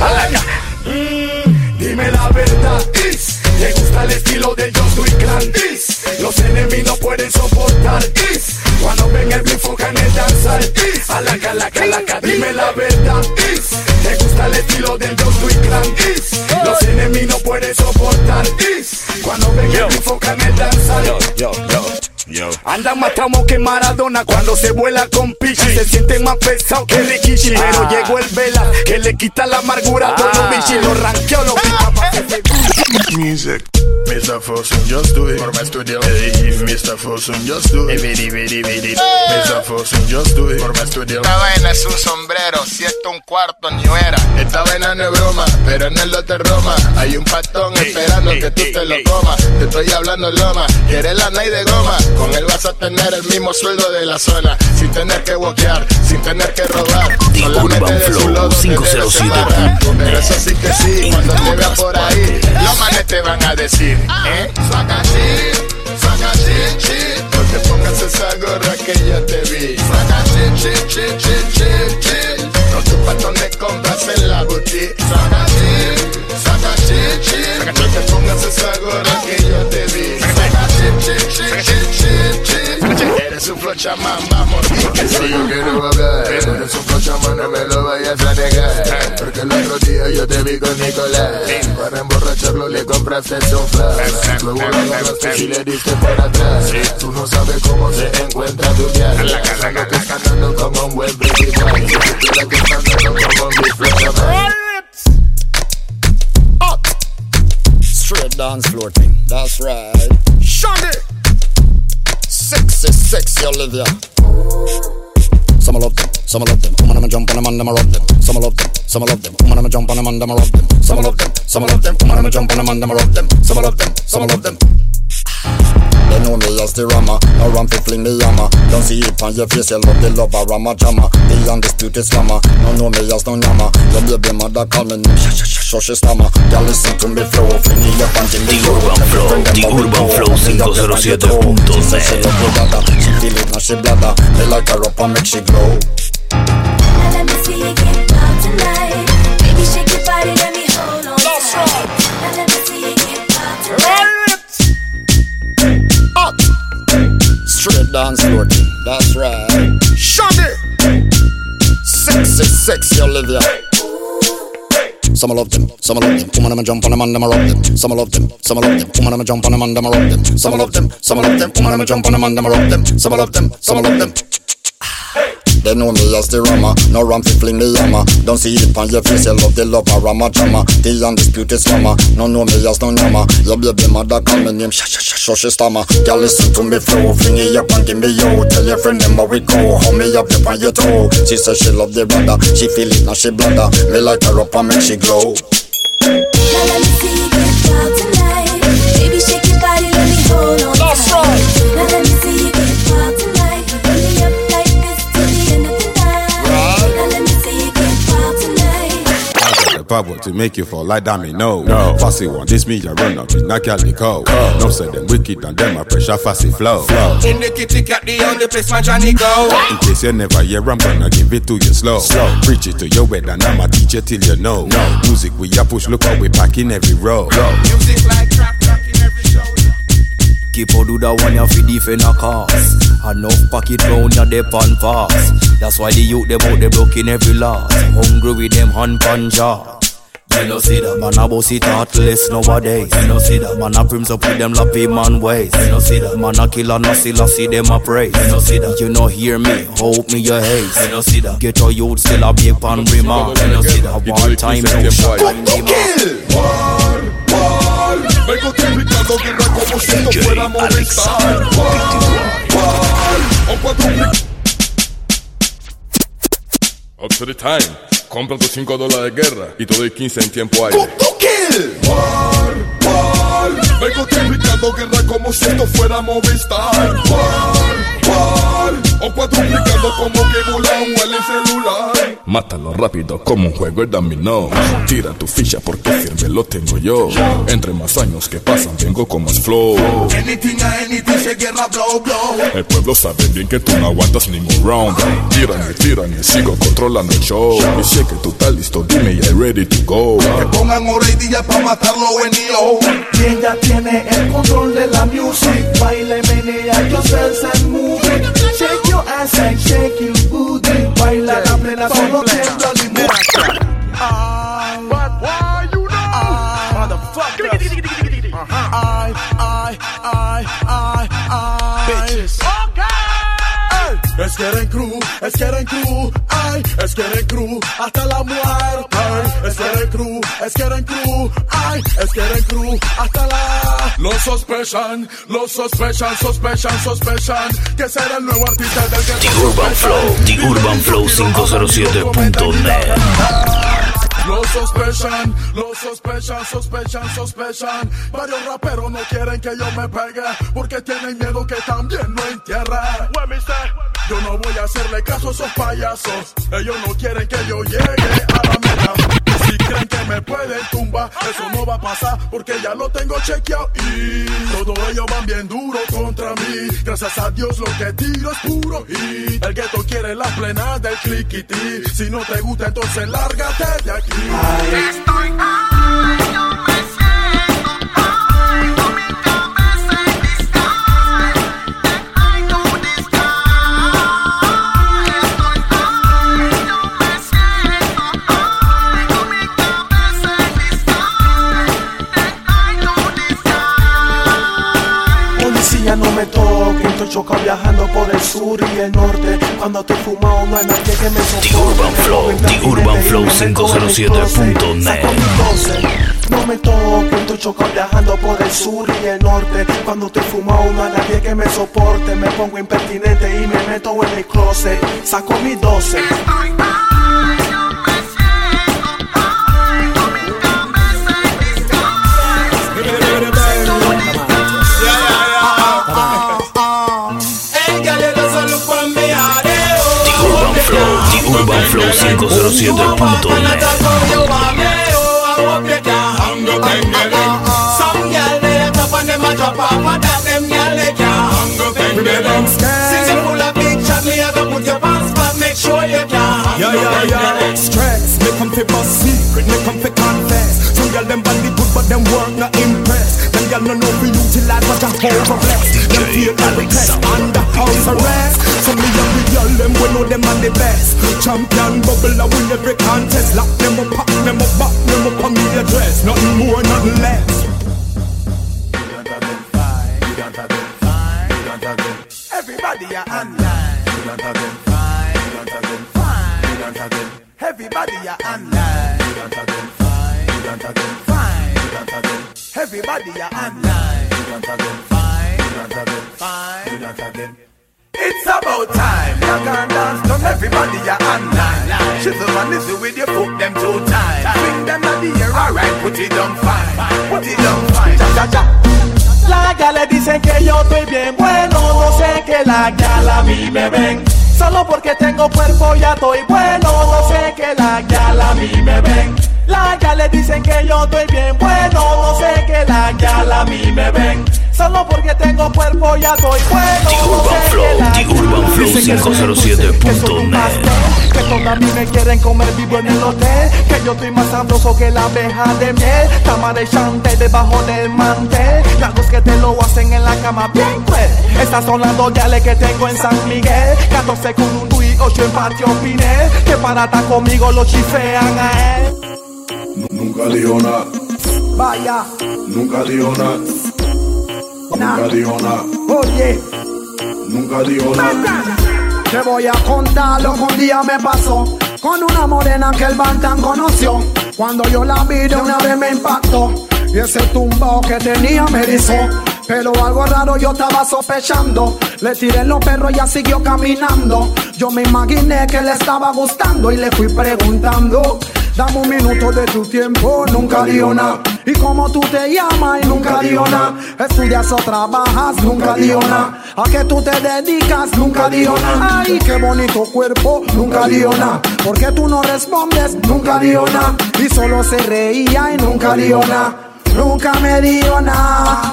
Alaca. Mm, Dime la verdad, is ¿Te gusta el estilo del Yo Clan? Is Los enemigos pueden soportar Is Cuando ven el beat enfocan el danzar Is Alaca, alaca, alaca Dime la verdad, is ¿Te gusta el estilo del Yo Soy Clan? Is pueden soportar. Cuando ven el beat enfocan el danzar Yo, yo, yo. Andan más tramo que Maradona cuando se vuela con Pichi. Se sienten más pesados que Rikishi. Pero llegó el Vela que le quita la amargura. A todos los bichis. Los ranqueó, los pica pa' que se Music. Mr. Fosun, just do it. For my studio. Hey, Mr. Fosun, just do it. Vidi, vidi, vidi. Mr. Fosun, just do it. For my studio. Esta vaina es un sombrero, si esto un cuarto ni era. Esta vaina no es broma, pero en el lote Roma hay un patón esperando que tú te lo comas. Te estoy hablando loma, quieres la night de goma. Con él vas a tener el mismo sueldo de la zona, sin tener que boquear, sin tener que robar. Solamente de su lodo te debes separar. Pero eso sí que sí, cuando te vean por ahí, los manes te van a decir, ¿eh? Saca shit, saca shit, shit. No te pongas esa gorra que ya te vi. Saca shit, shit, shit, shit, shit, shit. No tus patones compras en la boutique. Saca Eres un flow chamán, vamos, si yo quiero hablar. Eres un flow chamán, no me lo vayas a negar. Porque el otro día yo te vi con Nicolás. Para emborracharlo le compraste un flash. Luego lo agarraste y le diste por atrás. Tú no sabes cómo se encuentra tu viaje. Solo que está andando como un buen baby boy. Si tú quieres que está andando como un big. Straight dance floor thing. That's right. Shandy. Sexy, sexy Olivia. Some love them, some love them. Woman, I'ma jump on them and I'ma rob them. Some love them, some love them. Woman, I'ma jump on them and I'ma rob them. Some love them, some love them. Woman, I'ma jump on them and I'ma rob them. Some love them, some love them. Det är nog nyaste ramma, har han fiffling med jamma De ser ut han gör fel, jag låter lova ramma jamma Det är undisputed slamma, nån når nyast, nån jamma Jag blir bemad av kalmen, Shoshi slamma Galaxen tog mig flow, fling i Japan till The Urban Flow, The Urban Flow 507.net Chili nashi blada, they like a rapper make she glow Now let me see you get loud tonight. Baby shake your body, dance floor that's right Shandy. Sexy, sexy Olivia Some love them, some love them. Woman, I'ma jump on them and I'ma rob them. Some love them, some love them. Woman, I'ma jump on them and I'ma rob them. Some love them, some love them. Woman, I'ma jump on them and I'ma rob them. Some love them, some love them. They know me as the rama, no ram fi fling me yama. Don't see it on your face, you love the love of rama drama. The undisputed slammer, no know me as no nyama. Your baby mother call me name, sh sh sh sh she stammer. Girl listen to me flow, fling it up and give me yo. Tell your friend them how we go, hold me up up on your toe. She say she love the brother, she feel it now she bladder. Me light her up and make she glow. Now let me see you get tonight. Tonight. The power to make you fall like that me no. No. Fussy one, this me ya run up, me knock out the cold. No say them wicked and them a pressure fussy flow. flow. In the kitty cat, the only place my Johnny go. In case you never hear, I'm gonna give it to you slow. slow. Preach it to your head and I'ma teach you till you know. No. Music we a push, look how we pack in every row. Music like trap, trap in every show. Keep on do that one you fi defend a cause. Enough pocket round ya dep on fast That's why the youth them out they broke in every lot. Hungry with them hand pan jaw You know see that man a boss it heartless nowadays. You know see that man a prims up with them lappy man ways. You know see that man a killer no still a see them a praise. You know see that you know hear me hope me your haze. You know see that get your youth still a big pan remark You know see that one time no shot in the mouth Vengo triplicando guerra como si no fuera molestar. Up to the time. Compra tus 5 dólares de guerra y te doy 15 en tiempo aire. kill. War, war. Vengo triplicando guerra como si esto fuera Movistar. War, war. O cuadruplicando como que un el celular. Mátalo rápido como un juego de dominó. Tira tu ficha porque sirve lo tengo yo. Entre más años que pasan, vengo con más flow. Anything a anything, se guerra blow, blow. El pueblo sabe bien que tú no aguantas ningún round. Tiran y tiran y sigo controlando el show. Y sé que tú estás listo, dime ya ready to go. Que pongan oreilla pa' matarlo en EO. Quien ya tiene el control de la music Baila y menea move it Shake your ass and shake your booty Baila la plena solo el limón Es que eres crew, es que eres crew, ay, es que eres crew, hasta la muerte. Es que eres crew, es que eres crew, ay, es que eres crew, hasta la. Lo sospechan, lo sospechan, sospechan, sospechan que será el nuevo artista del que The Urban Flow, The Urban Flow 507.net. Lo sospechan, lo sospechan, sospechan, sospechan. Varios raperos no quieren que yo me pegue porque tienen miedo que también no entierre. Yo no voy a hacerle caso a esos payasos. Ellos no quieren que yo llegue a la meta. Y si creen que me pueden tumbar, eso no va a pasar porque ya lo tengo chequeado. Y todos ellos van bien duro contra mí. Gracias a Dios lo que tiro es puro hit. El gueto quiere la plena del clickity. Si no te gusta, entonces lárgate de aquí. Estoy estoy chocado viajando por el sur y el norte. Cuando estoy fumado no hay nadie que me soporte. The Urban Flow, The Urban Flow 507.net. No me toque, estoy chocado viajando por el sur y el norte. Cuando estoy fumado no hay nadie que me soporte. Me pongo impertinente y me meto en el closet. Saco mi 12. Stress, make them boss secret, make them feel confess. Some girl them good, but them work not. Y'all no know we utilize what I'm overblessed. Them fake and repressed under house arrest. So me and we girl, them we know them and the best. Champion bubble I win every contest. Lock them up, pack them up, back them up on me address. Nothing more, nothing less. Everybody are online. We don't have them fine. We don't have them fine. We don't have them. Everybody are online. We don't have them fine. Everybody are online. It's about time. You can dance, everybody online. Them two times. Them at the air, alright, put it on fine. Fine. Las gales dicen que yo estoy bien bueno, no sé que las gal a mí me ven. Solo porque tengo cuerpo ya estoy bueno, no sé que las gal a mí me ven. Las gales dicen que yo estoy bien bueno, no sé que las gal a mí me ven. Solo porque tengo cuerpo ya estoy bueno, The no Urban Flow, The Urban Flow Dicen que soy dulce, que soy un 507.net. pastel, Que todas a mí me quieren comer vivo en el hotel Que yo estoy más sabroso que la abeja de miel Cama de chante debajo del mantel Lagos que te lo hacen en la cama bien cruel Estas son las dos yales que tengo en San Miguel 14 con un Dui, 8 en Patio Pinel Que para estar conmigo lo chifean a él Nunca dijo nada, Vaya, nunca dijo nada, nunca dijo nada, oye, nunca dijo nada. te voy a contar lo que un día me pasó con una morena que el Bantan conoció. Cuando yo la vi de una vez me impactó y ese tumbao que tenía me erizó. Pero algo raro yo estaba sospechando. Le tiré los perros y ya siguió caminando. Yo me imaginé que le estaba gustando y le fui preguntando. Dame un minuto de tu tiempo, nunca dio nada. Y como tú te llamas y nunca dio nada. Estudias o trabajas, nunca dio nada. A qué tú te dedicas, nunca dio nada. Ay, qué bonito cuerpo, nunca dio nada. ¿Por qué tú no respondes? Nunca dio nada. Y solo se reía y nunca dio nada. Nunca me dio nada.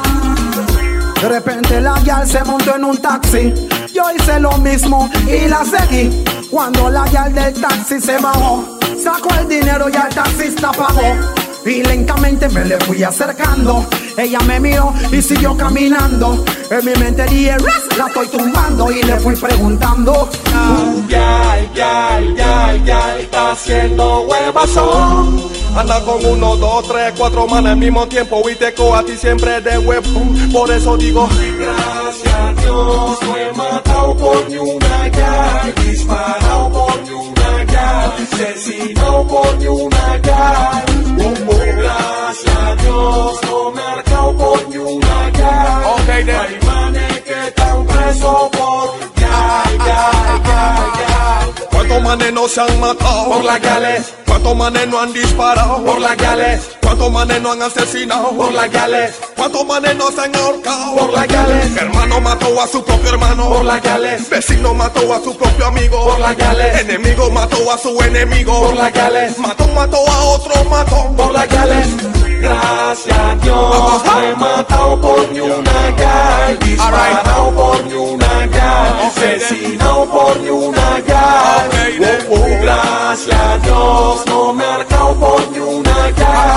De repente la gal se montó en un taxi. Yo hice lo mismo y la seguí. Cuando la gal del taxi se bajó, sacó el dinero y el taxista pagó. Y lentamente me le fui acercando. Ella me miró y siguió caminando. En mi mente dije, la estoy tumbando. Y le fui preguntando. Yay, yay, yay, yay, está haciendo huevazón. Anda con uno, dos, tres, cuatro manos al mismo tiempo y te cojo a ti siempre de web. Por eso digo, gracias a Dios, no he matado por ni una gal, disparado por ni una gal, asesinado por ni una. Uh, uh, Gracias a Dios, no me he arcado por ni una gal. Okay, Hay manes que están presos por gal, gal, gal, gal. ¿Cuántos manes no se han matado por las gales? ¿Cuántos manes no han disparado por las gales? ¿Cuántos manes no han asesinado por las gales? ¿Cuántos manes no se han ahorcado por las gales? Hermano mató a su propio hermano por las gales. Vecino mató a su propio amigo por las gales. Enemigo mató a su enemigo por las gales. Mató, mató a otro, mató por las gales. Gracias a Dios, no he matado por ni una gal, disparado por ni una gal, asesinado por ni una gal. Gracias a Dios, no me he arcado por ni una gal.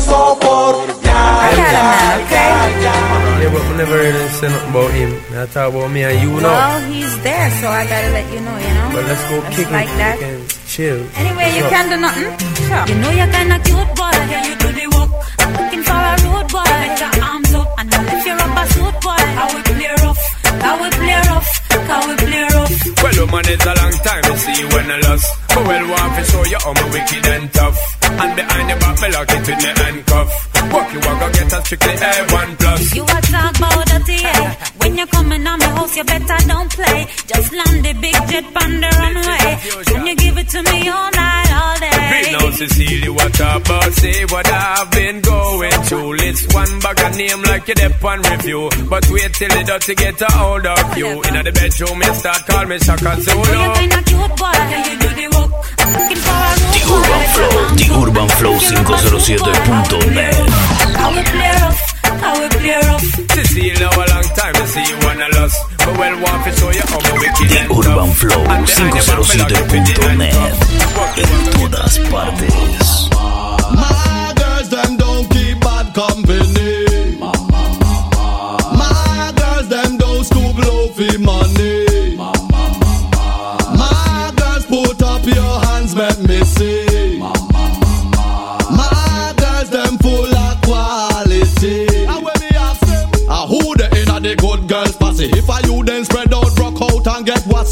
Hay manes que están presos por gal, gal, gal, gal. Yeah, but we never really say nothing about him. I talk about me and you know. Well, he's there, so I gotta let you know, you know. But let's go That's kick like it that. and chill. Anyway, you What's up? can do nothing. Sure. You know you're kinda cute, boy. Yeah, you do the work. I'm looking for a road boy. Put your arms up and I'll lift your rubber suit, boy. How we play rough, how we play rough, how we play rough. Well, woman, it's a long time to see you when I lost. But well, want to show you how me wicked and tough. And behind your back, me lock it with me handcuff. Walk you walk, go get a strictly A1 plus. You a talk about dirty, yeah. When you coming on my house, you better don't play. Just land the big jet on the runway. Can you give it to me all night, all Bring day? now, Cecilia, what up, about say what I've been going through. List one bag of name like you dep on review. But wait till the dirty get a hold of you. In the bedroom, you start call me Shaka You Zulu. kinda cute, boy. Yeah, you do the work. I'm looking for a The Urban Flow, The Urban Flow 507.net. How we play rough, how we play rough. Cecilia, a long time to see you when I lost. But well, want to show you how me wicked The and Urban. Flow And behind your back, me lock it with me 507.net. handcuff. En todas partes.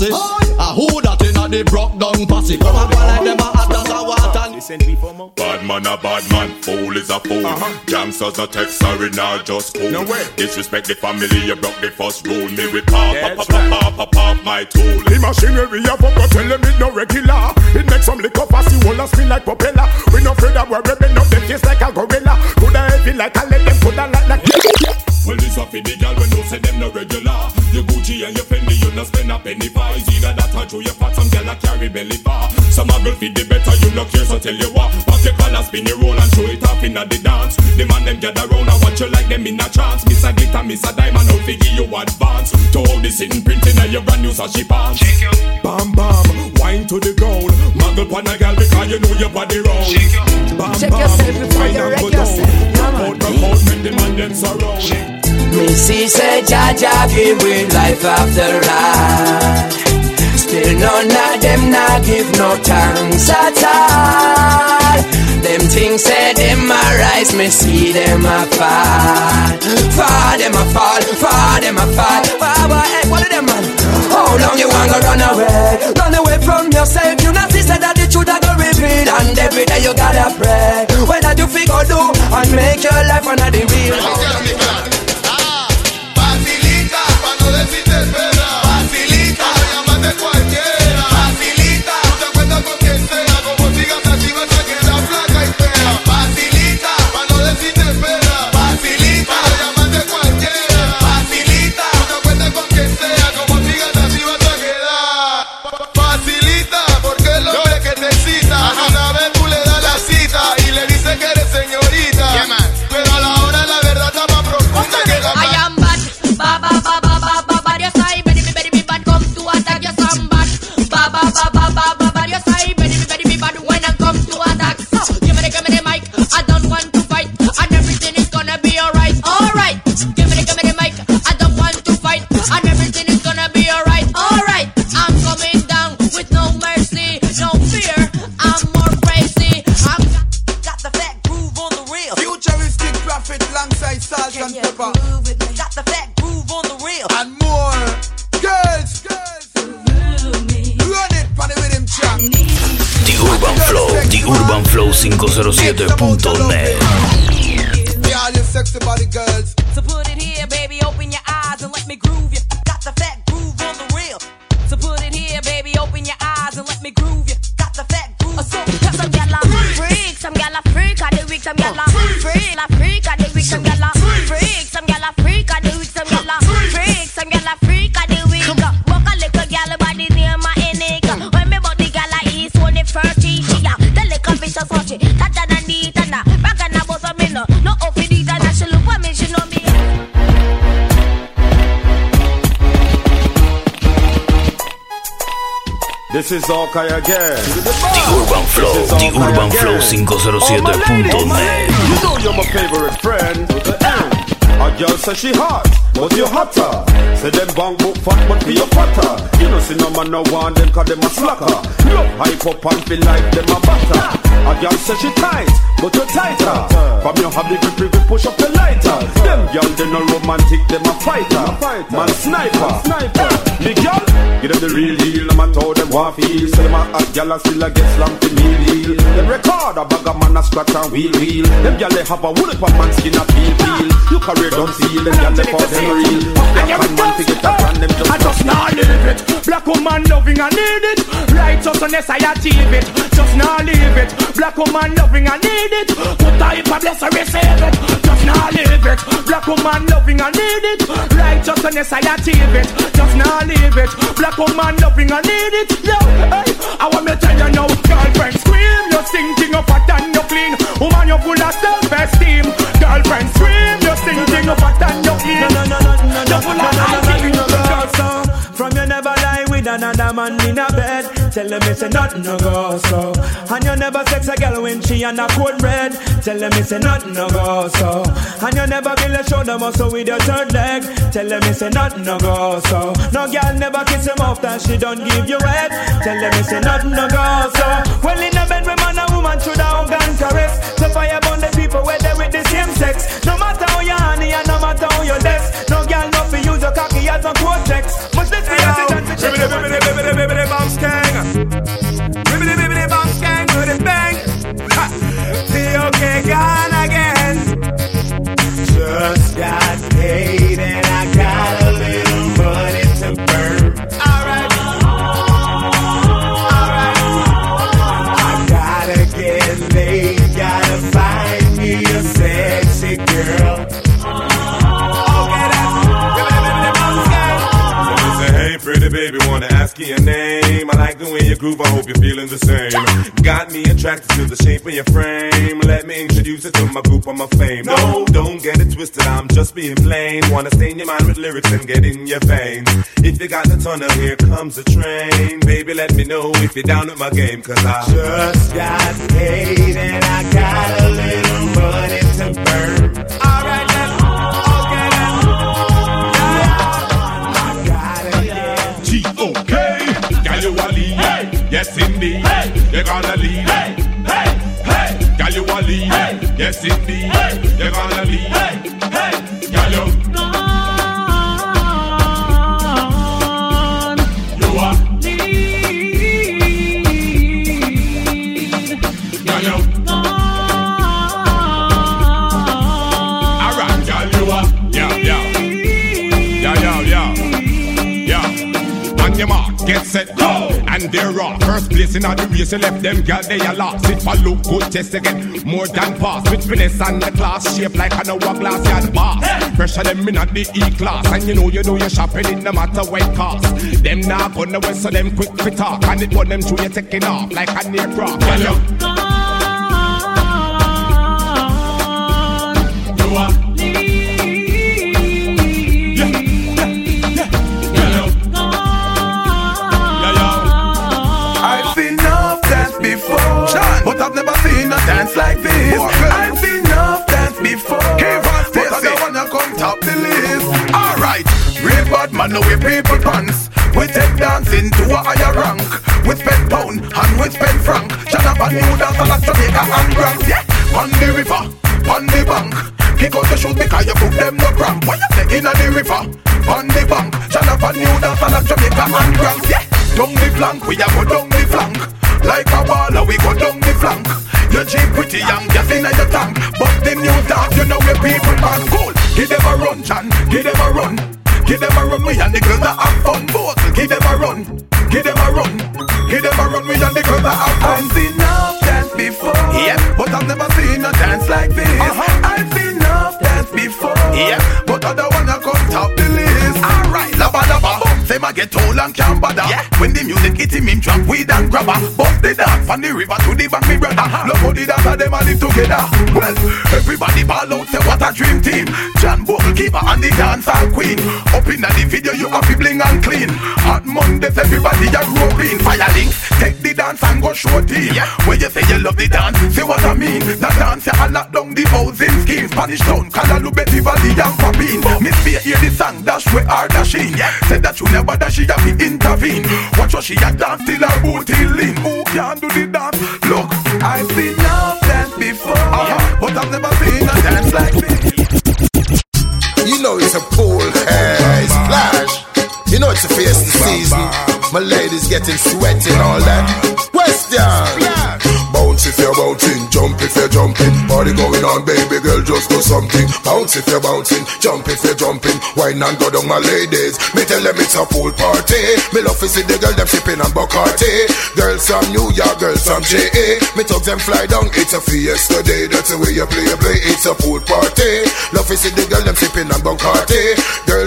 And get. Ah, who that inna the broke down passy? Come and go like them a hot as a water. Bad man a bad man, fool is a fool. Gangsters a text, sorry, not just cool. No way. Disrespect the family, you broke the first rule. Me with pop, pop, pop, pop, pop, pop, pop, my tool. The machinery of up, but tell them it no regular. It makes some liquor fast, you wanna spin like propeller. We no afraid of we're bend up them face like a gorilla. Coulda heavy like a let them coulda like like. Well, this a for the gal when no say them no regular. No spend a penny for. It's either that or through your fat, some gal a carry belly bar. Some a girl feed the better, you no care, so tell you what. Pop your collar, spin your roll and show it off inna the dance. The man them gather round and watch you like them in a trance. Miss a glitter, miss a diamond, out figure you advance. To all the sitting printing and your brand new sashi pants. Bam bam, wine to the ground. Muggle pan a gal because you know your body round. Bam Check bam, yourself before wine you and wreck go down. yourself. Rock out, rock out, make the man them surround. Missy said, Jaja give with life after life. Still none of them not give no thanks at all. Them things say them a rise, me see them a fall. Fall them a fall, fall them a fall. Wow, wow, hey, of them man? How long you wanna run away? Run away from yourself. You not see say that the truth a go reveal, and every day you gotta pray. When Whether you figure do and make your life under the real. 507.net. This is Okai again. The Urban Flow, The Urban Flow 507.net. You know you're my favorite friend. To the end. A girl say she hot, but you hotter. Say them bang book fat, but for you fatter. You know see no man no want them cause them a slacker. Love hype up and feel like them a batter. A girl say she tight, but you tighter. From your hobby grip, grip, push up the lighter. Them girl they no romantic, them a fighter. Man sniper, eh, sniper. The girl, give them the real deal. I'm a told them what feel. Say them a hot girl and still a get slammed to meal deal. Them record a bag of man a scratch and wheel wheel. Them girl they have a wool up a man skin a peel peel. You carry don't feel them girl they for them real. And man to get a brand them just I just not leave it. Black woman loving I need it. Righteousness I achieve it. Just not leave it. Black woman loving I need it. Put type of bless I receive it. Just not leave it. Black woman loving I need it. Righteousness I achieve it. Just not leave it. Black woman loving I need it. Yo, hey, I want me tell you now, girlfriend scream. You're stinking up hot and you're clean. Woman, you're full of self-esteem. Girlfriend scream. You're stinking up hot and you man in a bed. Tell them it's a nothing no go so. And you never sex a girl when she on a cold red. Tell them it's a nothing no go so. And you never build a shoulder muscle with your third leg. Tell them it's a nothing no go so. No girl never kiss him off that she don't give you head. Tell them it's a nothing no go so. Well in a bed with man and woman should have the same. Got me attracted to the shape of your frame. Let me introduce you to my group, on my fame. No, don't get it twisted, I'm just being plain. Wanna stain your mind with lyrics and get in your veins. If you got the tunnel, here comes the train. Baby, let me know if you're down with my game, cause I just got paid Hey. You gonna? Hey, hey, girl, you gone. You are. Girl, you gone. Alright, girl, you are. Yeah, yeah, yeah, yeah. On your mark, get set, go. And they're raw. First place in all the race, you left them girl they are lost. It for look good, test again, more than pass. With finesse and the class, shape like an hourglass yard boss. Pressure them in at the E class, and you know you know you're shopping it no matter what cost. Them now gonna west, so them quick fit talk, and it want them through you taking off like aircraft. Girl, you you dance like this. I've seen enough dance before, but I don't wanna come top the list. Alright, real bad man, no we people pants. We take dancing to a higher rank. We spend pound and we spend franc. Shut up and new dance like Jamaica and Grant. Yeah, on the river, on the bank. Kick out the shoes because you put them no cramp. What you say in the river, on the bank. Shut up and new dance like Jamaica and Grant. Yeah, down the flank, we a go down the flank. Like a baller, we go down the flank. Your jeep pretty young, just in your tank. But the new dance, you know where people man cool. Give them a run, John, give them a run. Give them a run, we and the girls that have fun. Both, give them a run, give them a run. Give them a run, we and the girls that have fun. I've seen enough dance before. Yeah, but I've never seen a dance like this. Uh-huh. I've seen enough dance before. Yeah, but I don't wanna come top the list. Alright, laba Say my get old and can't bother. Yeah. When the music hit him, him drop weed and grabber. Bust the dance from the river to the bank, me brother. Uh-huh. Love how the dance them a live together. Well, everybody ball out, say what a dream team. John Bogle keeper and the dancehall queen. Up in the video, you have to bling and clean. Hot Mondays, everybody a roping. Fire links, take the dance and go show team. Yeah. When you say you love the dance, say what I mean. The dance, you a lock down the housing scheme. Spanish town, Calalu, Betty Valley and Papine. Miss Fear hear the song, dash where are dashing. Yeah. Said that you never dash, she have to intervene. Watch how she a dance till her booty lean. Who can do the dance? Look, I've seen enough dance before, uh-huh. but I've never seen a dance like this. You know it's a pool, hey, splash. You know it's a fiesta season. My ladies getting sweaty and all that. Question. Bouncing, jump if you're jumping. Party going on, baby girl, just do something. Bounce if you're bouncing, jump if you're jumping. Wine and go down, my ladies. Me tell them it's a pool party. Me love to see the girl them sipping on Bacardi. Girls from New York, girls from JA. Me talk them fly down, it's a fiesta day. That's the way you play, you play. It's a pool party. Love to see the girl them sipping on Bacardi.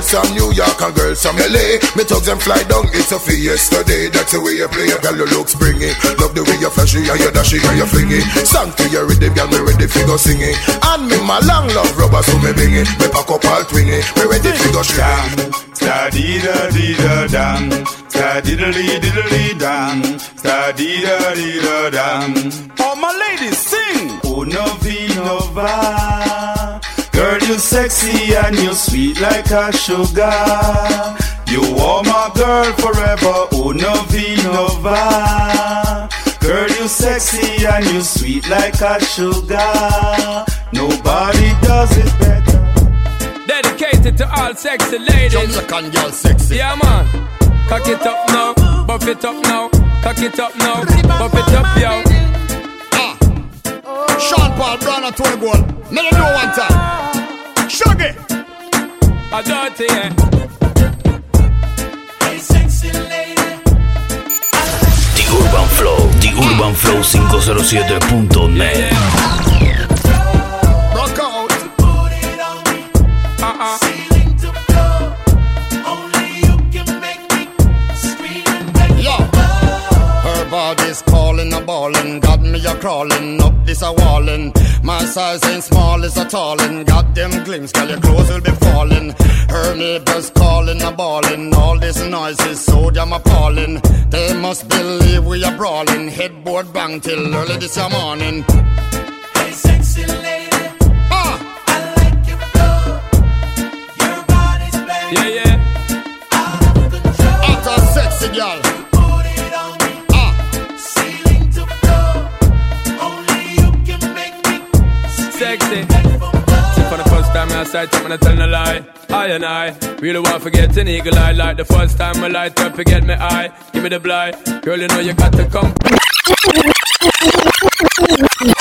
Girls from New York and girls from LA. Me talk them fly down, it's a fiesta day. That's the way you play, girl. You look springy. Love the way you flashy and you dashy and you flingy. Song to your rhythm, girl. Me ready for go singing. And me my long love rubber, so me bring it. Me pack up all twingy. Me ready for go string. Da dee da dee da dam, da diddly diddly dam, da dee da dee da dam. All my ladies sing. Uno vino va. Girl, you sexy and you sweet like a sugar. You are my girl forever. Oh, Uno vino va. Girl, you sexy and you sweet like a sugar. Nobody does it better. Dedicated to all sexy ladies. Jamaican girl sexy. Yeah, man. Cock it up now, buff it up now. Cock it up now, buff it up, yo. Ah. Sean Paul, Brown and Tony Gold. Let them know one time. Shuggy. I dirty, yeah. The Urban Flow, The Urban Flow 507.net. Rock Her body's calling, a ballin', got me a crawling up this a wallin'. My size ain't small, it's a tallin', got them glimpse, girl, your clothes will be falling. Her neighbors calling, a ballin', all this noise is so damn appalling. They must believe we are brawling, headboard bang till early this morning. Hey, sexy lady. Ah. Yeah, yeah. Hot and sexy girl. Sexy. See, for the first time sight, I'm gonna tell no lie. I and I really want to forget an eagle eye. Like the first time I light up, forget me eye. Give me the blind. Girl, you know you got to come.